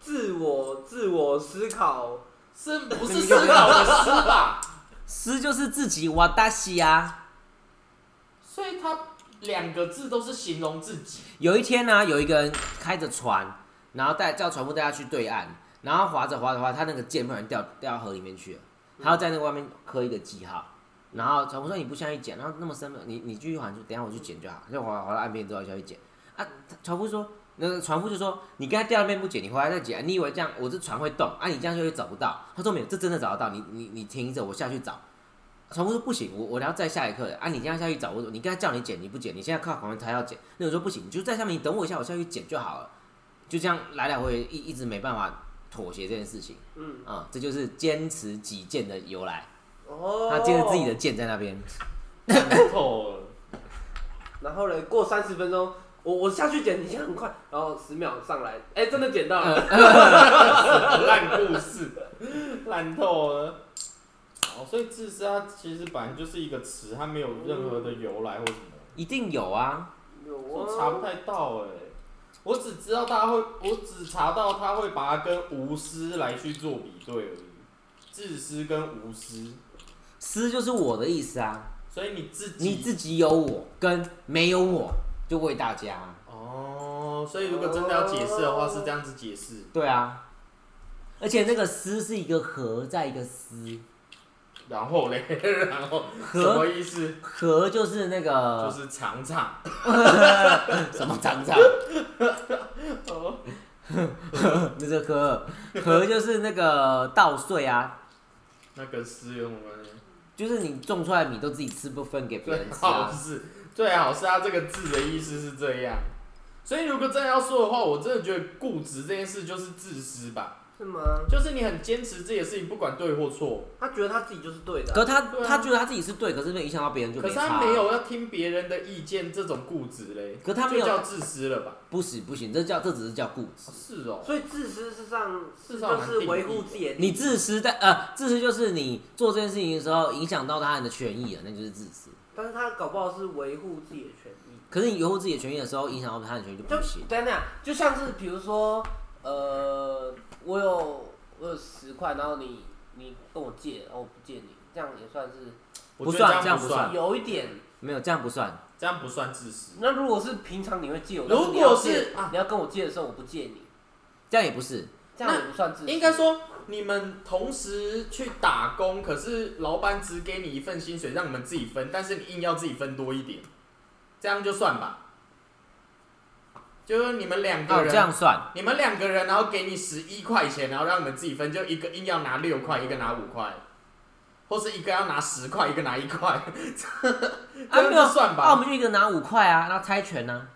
自我自我思考，是不是思考的思吧？思就是自己哇达西啊。所以他两个字都是形容自己。有一天呢、有一个人开着船，然后带叫船夫带他去对岸，然后划着划着划，他那个剑不然掉掉到河里面去了，他要在那个外面刻一个记号。然后船夫说：“你不下去捡，然后那么深，你你继续划，就等下我去捡就好。”就划划到岸边之后下去捡。啊，船夫说：“那个船夫就说，你刚才掉那边不捡，你回来再捡。你以为这样我这船会动啊？你这样就会找不到。”他说：“没有，这真的找得到。你你你停着，我下去找。”船夫说：“不行，我我要再下一刻的啊！你这样下去找我，你刚才叫你捡你不捡，你现在靠旁边才要捡。那我说不行，你就在下面，你等我一下，我下去捡就好了。就这样来来回回一一直没办法妥协这件事情嗯，啊、这就是坚持己见的由来。哦，他坚持自己的剑在那边，看透了，然后呢，过三十分钟，我我下去捡，你先很快，然后十秒上来，哎、真的捡到了，烂故事，烂透了。哦，所以自私它其实本来就是一个词，它没有任何的由来或什么。一定有啊。有我啊，查不太到哎、我只知道他会，我只查到他会把它跟无私来去做比对而已，自私跟无私，私就是我的意思啊，所以你自己你自己有我跟没有我，就为大家。哦，所以如果真的要解释的话是这样子解释，对啊，而且那个丝是一个和在一个丝，然后嘞，然后什么意思？和就是那个就是 常常 什么长长，哦，那是和和就是那个稻穗啊，那跟诗有什么关系？就是你种出来的米都自己吃，不分给别人吃啊。是最好是它这个字的意思是这样，所以如果真的要说的话，我真的觉得固执这件事就是自私吧。是吗？就是你很坚持自己的事情，不管对或错，他觉得他自己就是对的啊，可他啊他觉得他自己是对，可是没影响到别人就可是。他没有要听别人的意见，这种固执嘞，可他没有就叫自私了吧？不行不行，这叫这只是叫固执。是哦，所以自私是上事实上就是维护自己的，你自私但呃自私就是你做这件事情的时候影响到他人的权益了，那就是自私。但是他搞不好是维护自己的权益。可是你维护自己的权益的时候，影响到他人的权益就就不行。等等，就像是比如说，呃，我有我有十块，然后你你跟我借，然后我不借你，这样也算是不算这样不算，有一点。没有这样不算。这样不算自私。那如果是平常你会借我，如果是你要跟我借的时候我不借你，这样也不是，这样也不算自私。应该说，你们同时去打工，可是老板只给你一份薪水，让你们自己分，但是你硬要自己分多一点，这样就算吧。就是你们两个哦，人，这样算。你们两个人，然后给你十一块钱，然后让你们自己分，就一个硬要拿六块，一个拿五块，或是一个要拿十块，一个拿一块，啊这样就算吧啊，我们就一个拿五块啊，那猜拳呢？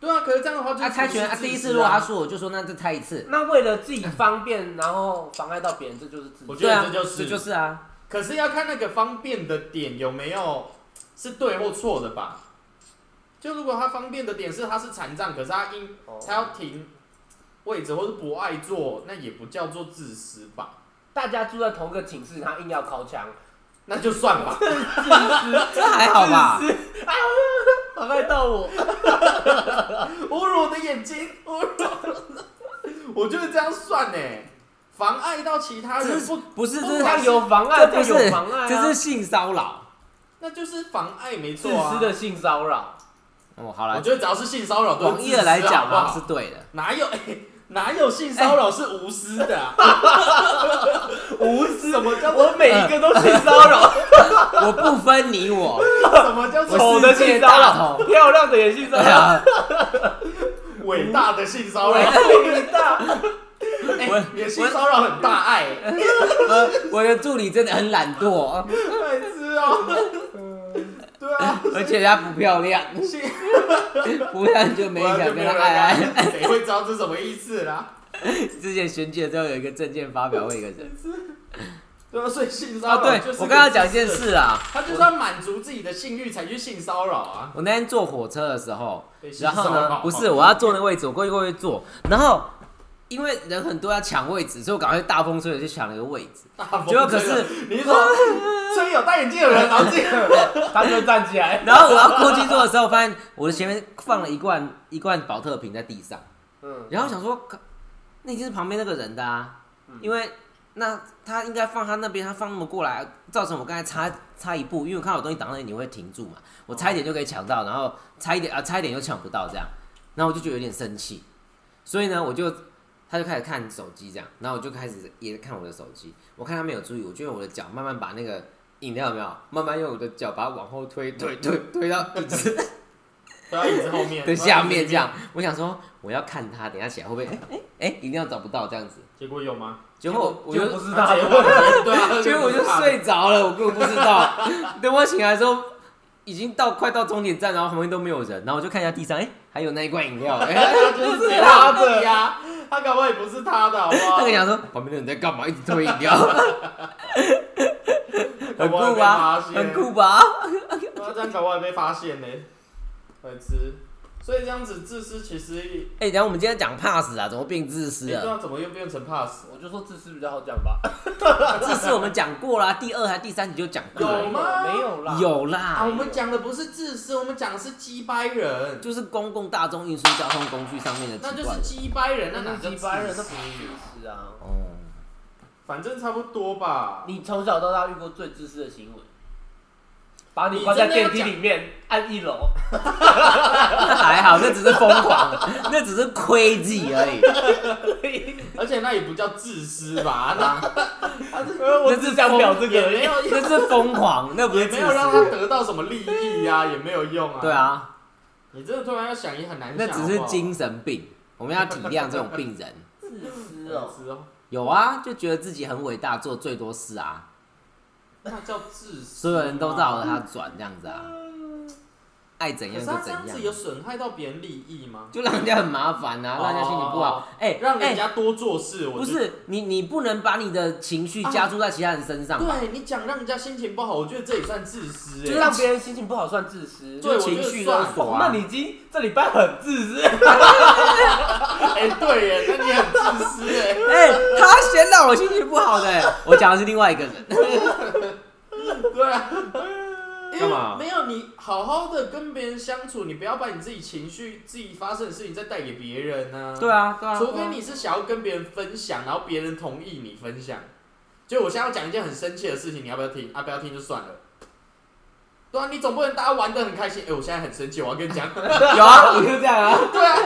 对啊，可是这样的话就啊，猜拳啊，第一次如果他输，我就说那再猜一次。那为了自己方便，然后妨碍到别人，这就是自己。我觉对啊，得这就是这就是啊。可是要看那个方便的点有没有是对或错的吧。就如果他方便的点是他是残障，可是他因哦他要停位置或是不爱坐，那也不叫做自私吧？大家住在同个寝室，他硬要靠墙，那就算吧。这还好吧？妨碍到我。侮辱我的眼睛，侮辱我，我觉得这样算呢，妨碍到其他人不，不是，这不是他有妨碍，这不是有妨碍啊。这是性骚扰。那就是妨碍没自错啊私。的性骚扰。哦，好了，我觉得只要是性骚扰，都是广义的来讲嘛好不好是对的。哪有哎、哪有性骚扰是无私的、啊？无私，什么叫我每一个都性骚扰，我不分你我，什么叫丑的性骚扰，漂亮的也性骚扰，伟大的性骚扰？伟大。哎、性骚扰很大爱、我我的助理真的很懒惰，白痴哦、对啊，而且她不漂亮，性 不然就没想跟她爱爱。爱，谁会知道这什么意思啦？之前选举的时候有一个证件发表会，一个人。对啊，所以性骚啊，对扰就是我刚刚讲一件，事啊，他就是要满足自己的性欲才去性骚扰啊。我那天坐火车的时候，然后呢，不是我要坐那个位置，我过去过去坐，然后因为人很多要抢位置，所以我赶快大风吹的去抢了一个位置。大风结果可是你是说 吹有戴眼镜的人，然后这个他就站起来，然后我要过去坐的时候，发现我的前面放了一罐一罐保特瓶在地上，嗯，然后想说，靠那一定是旁边那个人的啊，因为那他应该放他那边，他放那么过来，造成我刚才差差一步，因为我看到有东西挡在你会停住嘛，我差一点就可以抢到，然后差一点啊差一点又抢不到这样，然后我就觉得有点生气，所以呢我就他就开始看手机这样，然后我就开始也看我的手机，我看他没有注意，我就用我的脚慢慢把那个饮料有没有，慢慢用我的脚把它往后推推推推到椅子推到椅子后面的下面这样，我想说我要看他，等一下起来会不会哎哎哎一定要找不到这样子，结果有吗？结果我就就不知道，结果对啊，结果我就睡着了，我根本不知道。等我醒来的时候，已经到快到终点站，然后旁边都没有人，然后我就看一下地上，哎、还有那一罐饮料，哎、他就是他的呀，他搞不好也不是他的，好不好？那个想说旁边的人在干嘛，一直推饮料，很酷吧？很酷吧？他这样搞不好还被发现呢，白痴。所以这样子自私其实，哎、等一下我们今天讲 pass 啊，怎么变自私了？你知道怎么又变成 pass？我就说自私比较好讲吧。自私我们讲过啦，第二还第三集就讲过了，有吗没有啦，有啊，啦我，们讲的不是自私，我们讲的是鸡掰人，就是公共大众运输交通工具上面的那就是。鸡掰人，那那哪叫是几百人，那不是自私啊。哦，反正差不多吧。你从小到大遇过最自私的行为？把你关在电梯里面，按一楼，那还好，那只是疯狂，那只是 crazy 而已。而且那也不叫自私吧？那 我只想表这个那是疯狂，那不是没有让他。得到什么利益啊、也没有用啊。对，啊，你这个突然要想也很难想。那只是精神病，我们要体谅这种病人。自私哦，有啊，就觉得自己很伟大，做最多事啊，那叫自私。所有人都绕着他转这样子啊，爱怎可样就怎是他这样子有样，损害到别人利益吗？就让人家很麻烦啊，让人家心情不哦好。哎让人哎，家多做事，我不是你，你不能把你的情绪加注在其他人身上吧？对你讲让人家心情不好，我觉得这也算自私哎。就是让别人心情不好算自私。对情绪勒我觉得索啊。那你今这礼拜很自私，哎，对耶，那你很自私哎。哎，他先让我心情不好的，我讲的是另外一个人。对啊，因为干嘛没有你好好的跟别人相处，你不要把你自己情绪、自己发生的事情再带给别人呢、对啊，对啊。除非你是想要跟别人分享，然后别人同意你分享。就我现在要讲一件很生气的事情，你要不要听？啊，不要听就算了。对啊，你总不能大家玩的很开心。哎、我现在很生气，我要跟你讲。有啊，我就这样啊。对啊，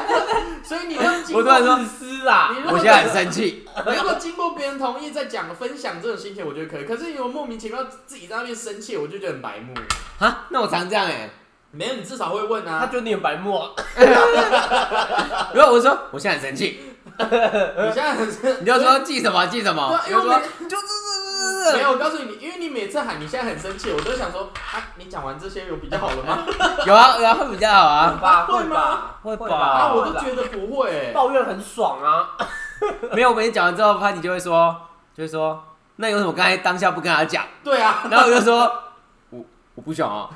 所以你要经过我突然说自私啊你！如果我现在很生气。你如果经过别人同意再讲分享这种心情，我觉得可以。可是你有莫名其妙自己在那边生气，我就觉得很白目。啊，那我常这样哎、没有，你至少会问啊。他觉得你很白目啊，如果我说我现在很生气，你现在很生，你就说记什么记什么，你就说因为就是没有，我告诉你，因为你每次喊你现在很生气，我都想说啊，你讲完这些有比较好了吗？有啊有啊，会比较好啊。吧，会会吧，会吧啊，我都得觉得不会、欸。抱怨很爽啊。没有，我跟你讲完之后，潘迪就会说，就会说，那有什么刚才当下不跟他讲？对啊，然后我就说，我我不想啊。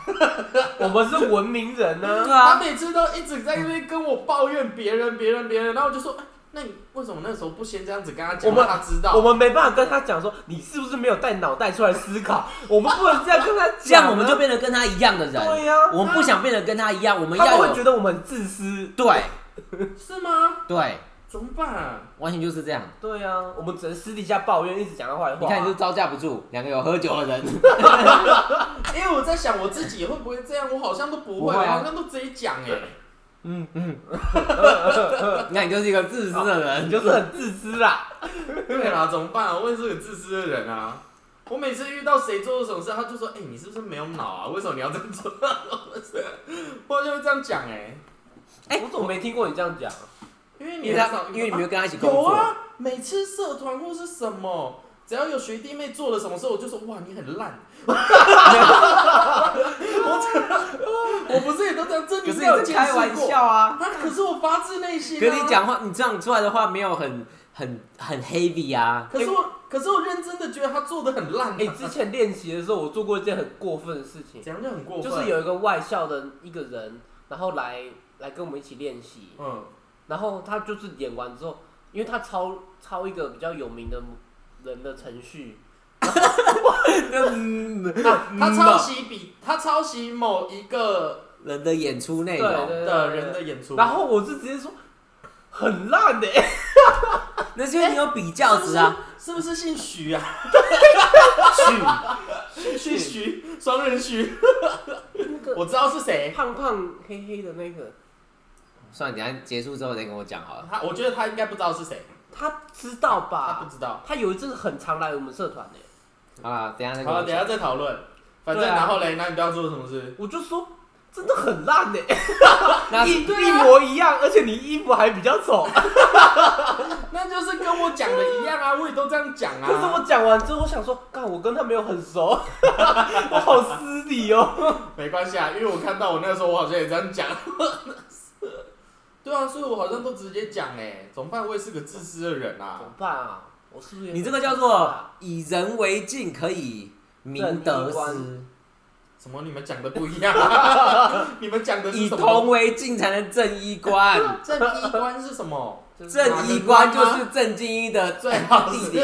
我们是文明人呢、对他啊，每次都一直在那边跟我抱怨别人、别人、别人，然后我就说，哎那你为什么那时候不先这样子跟他讲，我们让他知道？我们没办法跟他讲说，你是不是没有带脑袋出来思考？我们不能这样跟他讲啊，这样我们就变得跟他一样的人。对呀、我们不想变得跟他一样，我们他们会觉得我们很自私。对是吗？对，怎么办、啊？完全就是这样。对呀、我们只能私底下抱怨，一直讲他坏话。你看，你就招架不住，两个有喝酒的人。因为我在想我自己会不会这样，我好像都不会，不会啊我好像都直接讲哎、嗯嗯，你看你就是一个自私的人，你就是很自私啦。对啦，怎么办啊？我也是个自私的人啊。我每次遇到谁做了什么事，他就说：“哎、你是不是没有脑啊？为什么你要这样做？” 我就会这样讲哎、哎我怎么没听过你这样讲？因为你因为你没有跟他一起工作。有啊，每次社团或是什么，只要有学弟妹做了什么事，我就说：“哇，你很烂。”我我不是也都这样，这可是有开玩笑啊！啊！可是我发自内心、啊。可你讲话，你这样出来的话没有很很很 heavy 啊。可是我，可是我认真的觉得他做的很烂、啊。哎、之前练习的时候，我做过一件很过分的事情，怎样就很过分？就是有一个外校的一个人，然后来来跟我们一起练习，嗯，然后他就是演完之后，因为他抄抄一个比较有名的人的程序，嗯他抄袭比他抄袭某一个人的演出内容，对对的人的演出，然后我就直接说很烂的、那是因为你有比较值啊。是不是姓徐啊？徐，徐徐双人徐，那个我知道是谁。胖胖黑黑的那个，算了，等一下结束之后再跟我讲好了。他我觉得他应该不知道是谁，他知道吧他不？知道。他有一阵子很常来我们社团呢、好了，等一下再跟好。等一下再讨论。反正对啊然后嘞，那你不要做什么事？我就说真的很烂呢、那一一模一样，而且你衣服还比较丑。那就是跟我讲的一样啊，我也都这样讲可是我啊。讲完之后，我想说，干，我跟他没有很熟，我好失礼哦。没关系啊，因为我看到我那个时候，我好像也这样讲。对啊，所以我好像都直接讲哎，怎么办？我也是个自私的人啊怎。么办啊？我是不是也你这个叫做以人为镜，可以明得失；什么？你们讲的不一样、啊？你们讲的是以什么？铜为镜，才能正衣冠。正衣冠是什么？正衣冠就是正经一的最好弟是弟，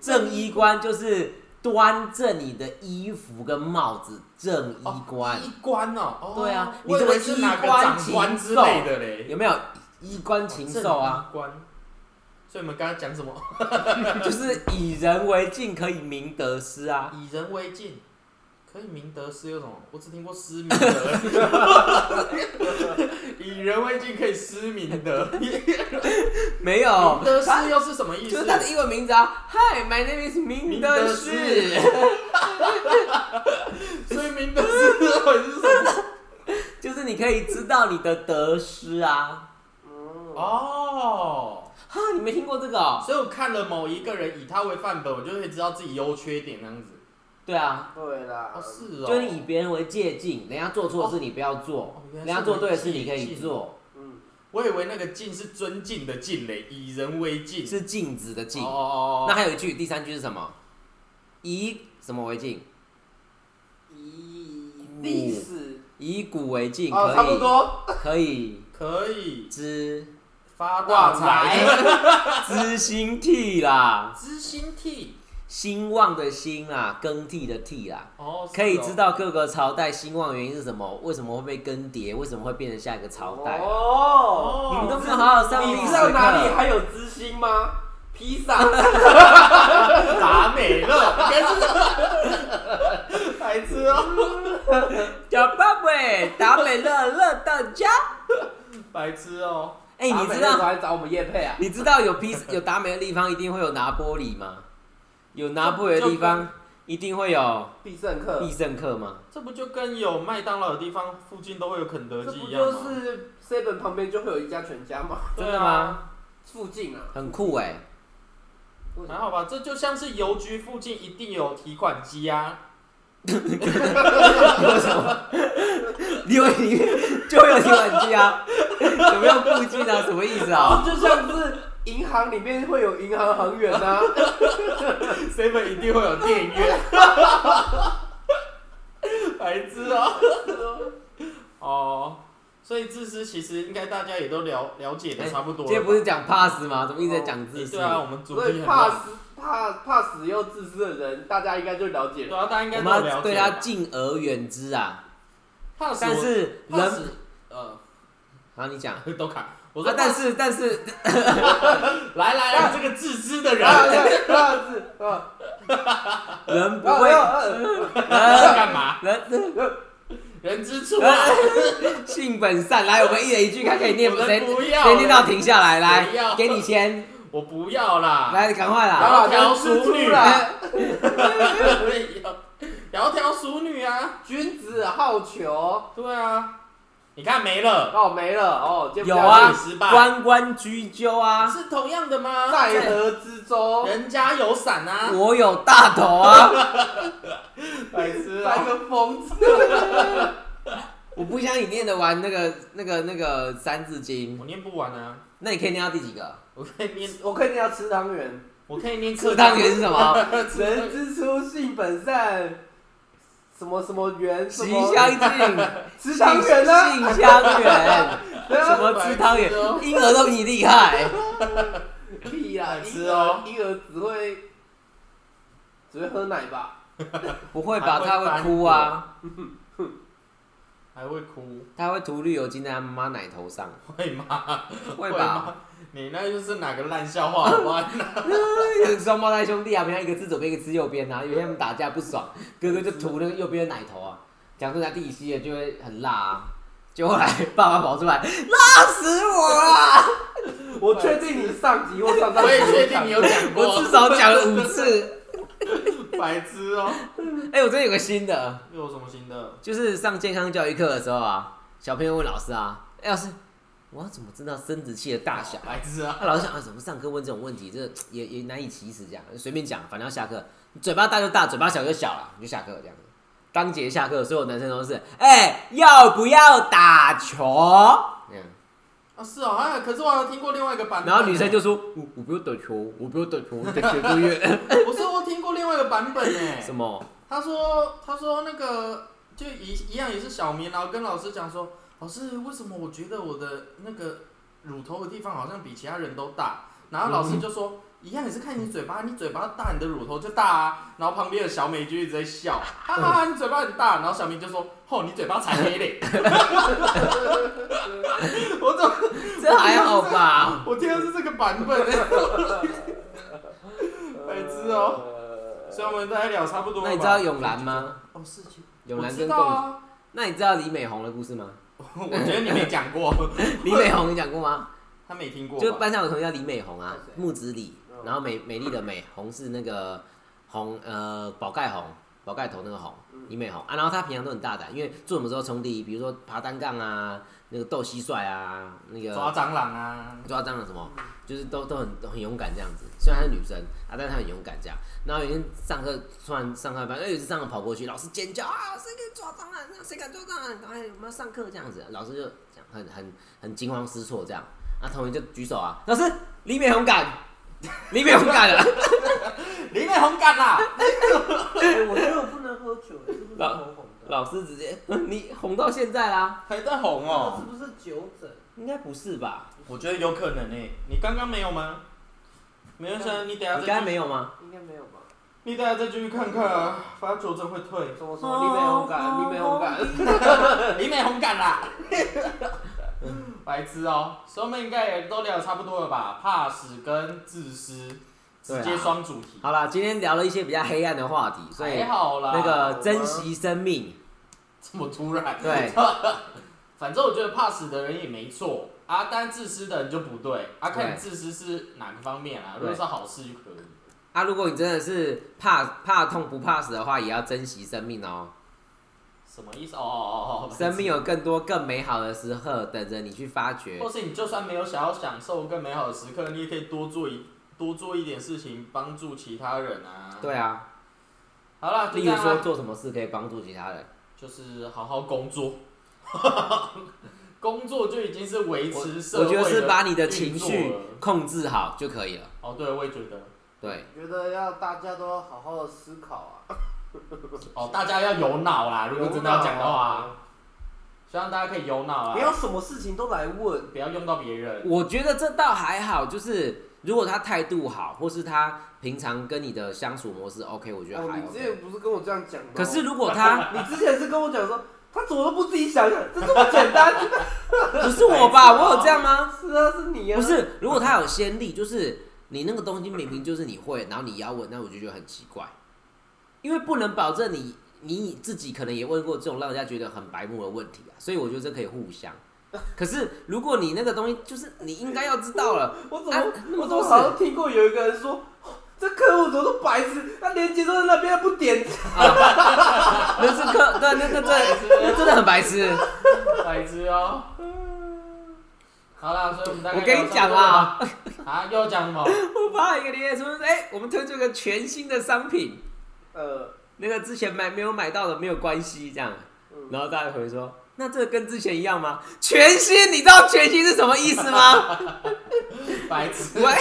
正衣冠就是端正你的衣服跟帽子，正衣冠、衣冠哦。哦对啊你这个衣冠禽兽类的嘞。有没有？衣冠禽兽啊，正衣冠。所以我们刚刚讲什么？就是以人为镜，可以明得失啊。以人为镜，可以明德失有什么？我只听过 失明德。以人为镜可以失明德，没有明，得他失又是什么意思就是？他的英文名字啊。Hi, my name is 明德明士。所以明德失到底是什么？就是你可以知道你的得失啊。哦，哦，哈，你没听过这个哦？所以我看了某一个人以他为范本，我就可以知道自己优缺点那样子。对啊，对啦。哦，是哦，就是以别人为借镜，人家做错的事你不要做哦，原人来是家做对的事你可以镜做，嗯，我以为那个敬是尊敬的敬嘞，以人为敬。是镜子的镜哦。哦那还有一句，第三句是什么？以什么为镜？以历史。以古为镜，哦，差不可以多。可以可以。知发大财，知心替啦，知心替兴旺的兴啦，更替的替啦。哦，可以哦知道各个朝代兴旺原因是什么？为什么会被更迭？为什么会变成下一个朝代？哦，你们都没有好好上历史你知道哪里课。还有知心吗？披萨。达美乐，白痴哦，小宝贝，达美乐乐到家。白痴哦，哎、你知道来找我们叶配啊？你知道有披有达美的地方一定会有拿玻璃吗？有拿玻璃的地方一定会有必胜客，必胜客吗？这不就跟有麦当劳的地方附近都会有肯德这不基一样吗？就是 seven 旁边就会有一家全家吗？真的吗？附近啊，很酷哎、还好吧，这就像是邮局附近一定有提款机啊。为什么？你以为里面就会有提款机啊？有没有附近啊？什么意思啊？就像是银行里面会有银行行员啊，seven 一定会有电源。白痴哦、哦，所以自私其实应该大家也都了了解的差不多。今天不是讲 pass 吗？怎么一直在讲自私？对啊，我们主所题很乱。以怕死怕怕死又自私的人，大家应该就了解了。对啊，大家应该我都了解。们要对他敬而远之啊！怕死我，但是人，怕死呃，好，你讲。都卡。我说啊，，但是但是，来来来，这个自私的人啊，对，怕死啊，人不会，干嘛？人人之初啊，性本善。来，我们一人一句，看可以念谁不要谁念到停下来。来，给你签，我不要啦。来，赶快啦！窈窕淑女啦，窈窕淑女啊，君子好逑。对啊，你看没了，哦，没了哦，有啊去失败，关关雎鸠啊，是同样的吗？在河之洲，人家有伞啊，我有大头啊！白痴三个疯子。我不相信你念得完那个那个那个三字经，我念不完啊，那你可以念到第几个？我可以念，我可以念到吃汤圆。我可以念吃汤圆是什么？人之初，性本善。什么什么圆？什习么相近，吃汤圆呢？性相远，对啊什么吃 汤圆？婴儿都比你厉害。屁啦！白痴婴哦儿婴儿只会只会喝奶吧？不会吧？他会哭啊，还会哭，他会涂绿油精在他妈妈奶头上，会吗？会吧？？你那就是哪个烂笑话？好吧？双胞胎兄弟啊，平常一个吃左边，一个吃右边啊，有天他们打架不爽，哥哥就涂那个右边的奶头啊，讲出来弟弟吸了就会很辣啊。结果后来爸爸跑出来，辣死我了！我确定你上集或上上集我也确定你有讲我过，至少讲了五次。白痴哦。哎、我这边有个新的，又有什么新的？就是上健康教育课的时候啊，小朋友问老师啊，哎、老师，我要怎么知道生殖器的大小？白痴啊！那老师想啊，怎么上课问这种问题，这 也也难以启齿，这样随便讲，反正要下课，嘴巴大就大，嘴巴小就小了，你就下课这样子。当节下课，所有男生都是，哎、要不要打球？这样，啊，是哦，哎，可是我还有听过另外一个版本。然后女生就说，我我不用打球，我不用打球，我得学个月。我是我听过另外一个版本呢。什么？他说，他说那个就一一样也是小明，然后跟老师讲说，老师为什么我觉得我的那个乳头的地方好像比其他人都大？然后老师就说，一样也是看你嘴巴，你嘴巴大，你的乳头就大啊。然后旁边的小美就一直在笑，哈哈哈，你嘴巴很大。然后小明就说，哦，你嘴巴才黑嘞。我怎么这还好吧？我听的是这个版本？白痴哦。所以我们大概聊差不多。那你知道永兰吗？哦，是情。永兰跟贡，道啊。那你知道李美红的故事吗？我觉得你没讲过，李美红你讲过吗？他没听过吧。就班上有同学叫李美红啊，木子李嗯，然后美美丽的美，红是那个红呃宝盖红，宝盖头那个红，李美红啊。然后他平常都很大胆，因为做什么时候冲第一，比如说爬单杠啊，那个斗蟋蟀啊，那个抓蟑螂啊，抓蟑螂什么，就是都都很都很勇敢这样子。虽然她是女生啊，但是她很勇敢这样。然后有一天上课突然上课班，哎，有一次上课跑过去，老师尖叫啊，谁敢抓蟑螂？谁敢抓蟑螂？赶快我们要上课这样子。老师就讲很很很惊慌失措这样。啊，同学就举手啊，老师李美红敢，李美红敢了。李美红敢啦！哎我觉得我不能喝酒，是不是老师直接，你红到现在啦？还在红那哦是，不是酒疹？应该不是吧？我觉得有可能诶。你刚刚没有吗？没关系啊，你等下你刚才再继没有吗？应该没有吧？你等下再继续看看啊，反正酒症会退。什么什么？你没红感，你没红感。你没红感啦！白痴哦，所以我们应该也都聊得差不多了吧？怕死跟自私，直接双主题。好啦，今天聊了一些比较黑暗的话题，所以还好啦，那个珍惜生命，这么突然，对，反正我觉得怕死的人也没错啊，但自私的人就不对啊，看你自私是哪个方面啊？如果是好事就可以。啊，如果你真的是怕怕痛不怕死的话，也要珍惜生命哦。什么意思？哦哦哦，生命有更多更美好的时刻等着你去发掘或。是你就算没有想要享受更美好的时刻，你也可以多做一多做一点事情帮助其他人啊。对啊，好了，就例如说做什么事可以帮助其他人。就是好好工作，工作就已经是维持社会我觉得是把你的情绪控制好就可以了。哦，对，我也觉得。对，觉得要大家都好好的思考啊。哦，大家要有脑啦，如果真的要讲的话，希望大家可以有脑啊，不要什么事情都来问。不要用到别人。我觉得这倒还好，就是如果他态度好，或是他平常跟你的相处模式 OK，我觉得哦，还你之。前不是跟我这样讲吗？可是如果他 你之前是跟我讲说，他怎么都不自己想想，这这么简单？不是我吧？我有这样吗？是啊，是你啊。不是，如果他有先例，就是你那个东西明明就是你会，然后你要问，那我就觉得很奇怪，因为不能保证你你自己可能也问过这种让人家觉得很白目的问题啊，所以我觉得这可以互相。可是如果你那个东西就是你应该要知道了，我怎么、啊那么多我怎么好像听过有一个人说，哦这客户怎么都白痴，他连接都在那边不点。那是客对，那那这那真的很白痴。白痴哦。好啦，所以我们大概我跟你讲啊，啊，又要讲什么？我发了一个链接，是不是，哎、我们推出一个全新的商品，呃，那个之前买没有买到的没有关系，这样。嗯然后大家回说，那这个跟之前一样吗？全新，你知道全新是什么意思吗？白痴，喂，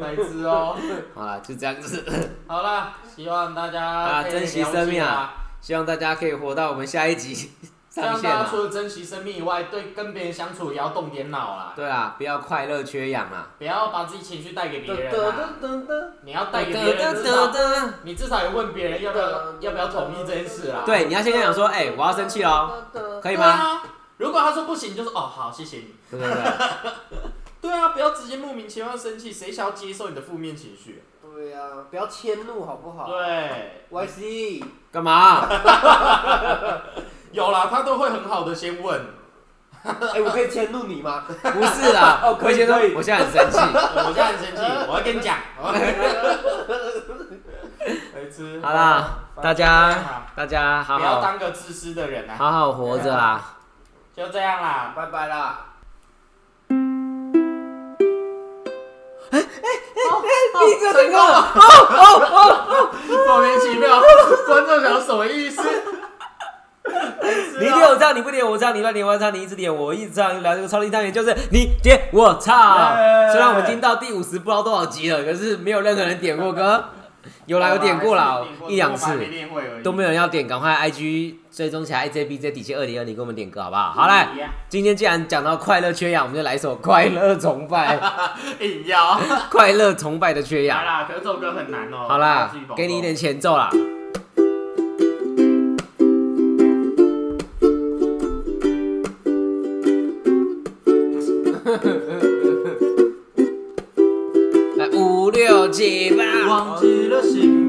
白痴哦。好了，就这样子，好啦，希望大家啊珍惜生命啊！希望大家可以活到我们下一集希上线啊望大家除。了珍惜生命以外，对跟别人相处也要动点脑啦，对啊，不要快乐缺氧啊。不要把自己情绪带给别人你要带给别人你至少也问别人要不要要不要同意这件事啦。对，你要先跟他讲说，哎、我要生气喽，可以吗？如果他说不行，你就说哦好，谢谢你。对对对，对啊，不要直接莫名其妙生气，谁想要接受你的负面情绪？对啊、不要迁怒好不好？对，，YC，干嘛？有啦，他都会很好的先问。哎、我可以迁怒你吗？不是啦，哦可以我先说可以，我现在很生气。我现在很生气，我要跟你讲。好啦，大家大家好不要好当个自私的人啊！好好活着啦。就这样啦。拜拜啦。闭着这个，莫名其妙，观众想什么意思？你点我唱，你不点我唱，你乱点我唱，你一直点我一直唱，来这个超级单元就是你点我唱。耶 虽然我们已经到第五十不知道多少集了，可是没有任何人点过歌。有啦，有点过了，一两次。都没有人要点，赶快 IG 追踪起来，AJBJ 底线二零二零给我们点歌好不好？好来，今天既然讲到快乐缺氧，我们就来一首快乐崇拜，硬要。快乐崇拜的缺来氧。啦，可是这首歌很难哦。好啦给你一点前奏啦。忘记了姓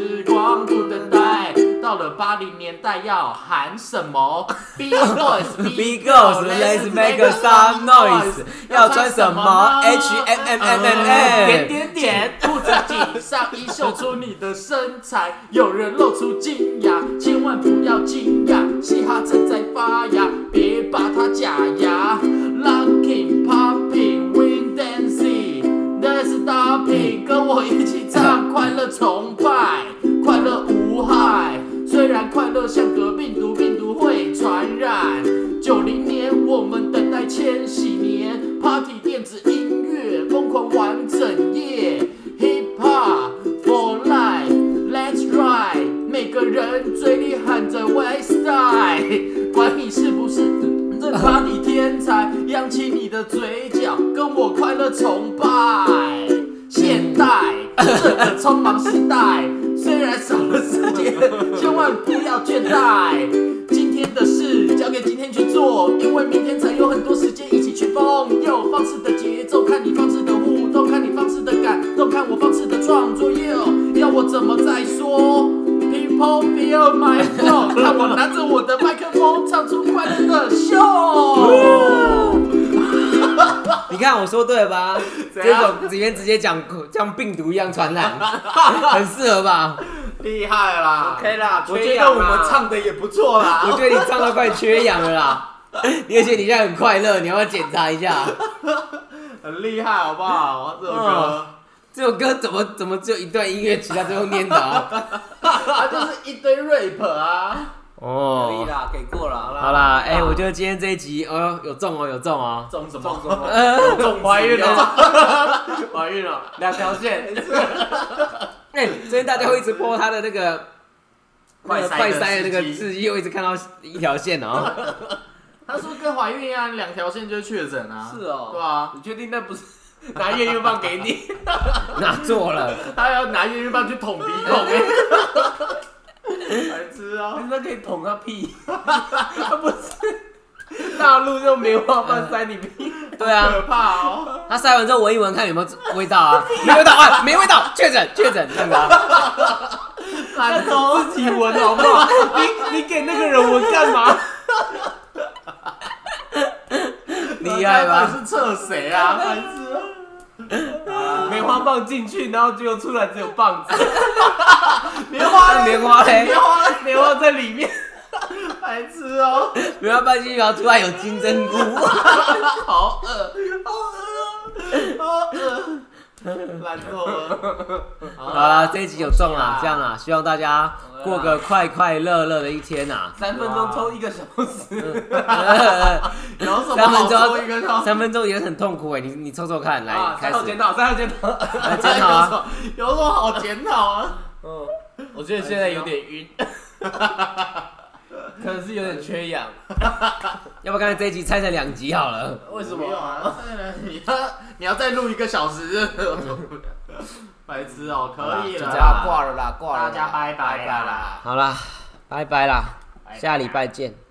时光不等待，到了八零年代要喊什么？Big boys, Big girls, let's make some noise。要穿什么？H M M M M 点 M。点点，裤子紧上衣，秀出你的身材。有人露出惊讶，千万不要惊讶，嘻哈正在发芽，别把它假牙。Locking, 跟我一起唱快乐崇拜，快乐无害。虽然快乐像个病毒，病毒会传染。九零年，我们等待千禧年，Party 电子音乐疯狂玩整夜，Hip Hop for life，Let's ride，每个人嘴里喊着 West Side，管你是不是这 Party 天才，扬起你的嘴角，跟我快乐崇拜。现代这个匆忙时代，虽然少了时间，千万不要倦怠。今天的事交给今天去做，因为明天才有很多时间一起去疯。有方式的节奏，看你方式的互动，看你方式的感动，看我方式的创作。又，要我怎么再说？People feel my flow，看我拿着我的麦克风，唱出快乐的秀。你看我说对了吧？这种里面直接讲像病毒一样传染，很适合吧？厉害啦 OK 啦我觉得我们唱的也不错啦。我觉得你唱的快缺氧了啦。而且你现在很快乐，你要不要检查一下？很厉害，好不好？这首歌嗯，这首歌怎么怎么只有一段音乐，其他都用念的啊？它就是一堆 rap 啊。可以哦，啦，给过了，好啦，好啦，哎、我觉得今天这一集，哦，有中哦，有中哦。中什么？中什么？呃，中怀孕了了，怀孕了。两条线，哎、最近大家会一直播他的那个快快塞的那个字，又一直看到一条线哦。他说跟怀孕一样，两条线就确诊啊。是哦，对啊，你确定那不是拿验孕棒给你？拿错了？他要拿验孕棒去捅鼻孔哎。白痴啊！那可以捅他屁，他不是大陆就棉花棒塞你屁，对啊，可怕哦。他塞完之后闻一闻，看有没有味道啊？没味道啊，没味道，确诊，确诊，这样子啊。烂头自己闻好不好？你你给那个人闻干嘛？厉害吧？是测谁啊？白痴啊！棉花棒进去，然后结果出来只有棒子，棉花嘞，棉花嘞。棉花，棉花在里面。白痴哦，棉花棒进去然后出来有金针菇。好饿，好饿，好饿，烂透了。好啦，这一集有中啦，这样啊，希望大家过个快快乐乐的一天呐。三分钟抽一个小时，有什么三分钟，三分钟也很痛苦哎，你你抽抽看，来啊，开始三号检讨，三号检讨。来检讨啊。有什么好检讨啊？嗯，我觉得现在有点晕，可能是有点缺氧。要不刚才这一集拆成两集好了。为什么？啊？你要你要再录一个小时，白痴哦，可以了就这样啦挂了啦，挂了啦，大家拜拜啦啦。好啦，拜拜啦，拜拜下礼拜见。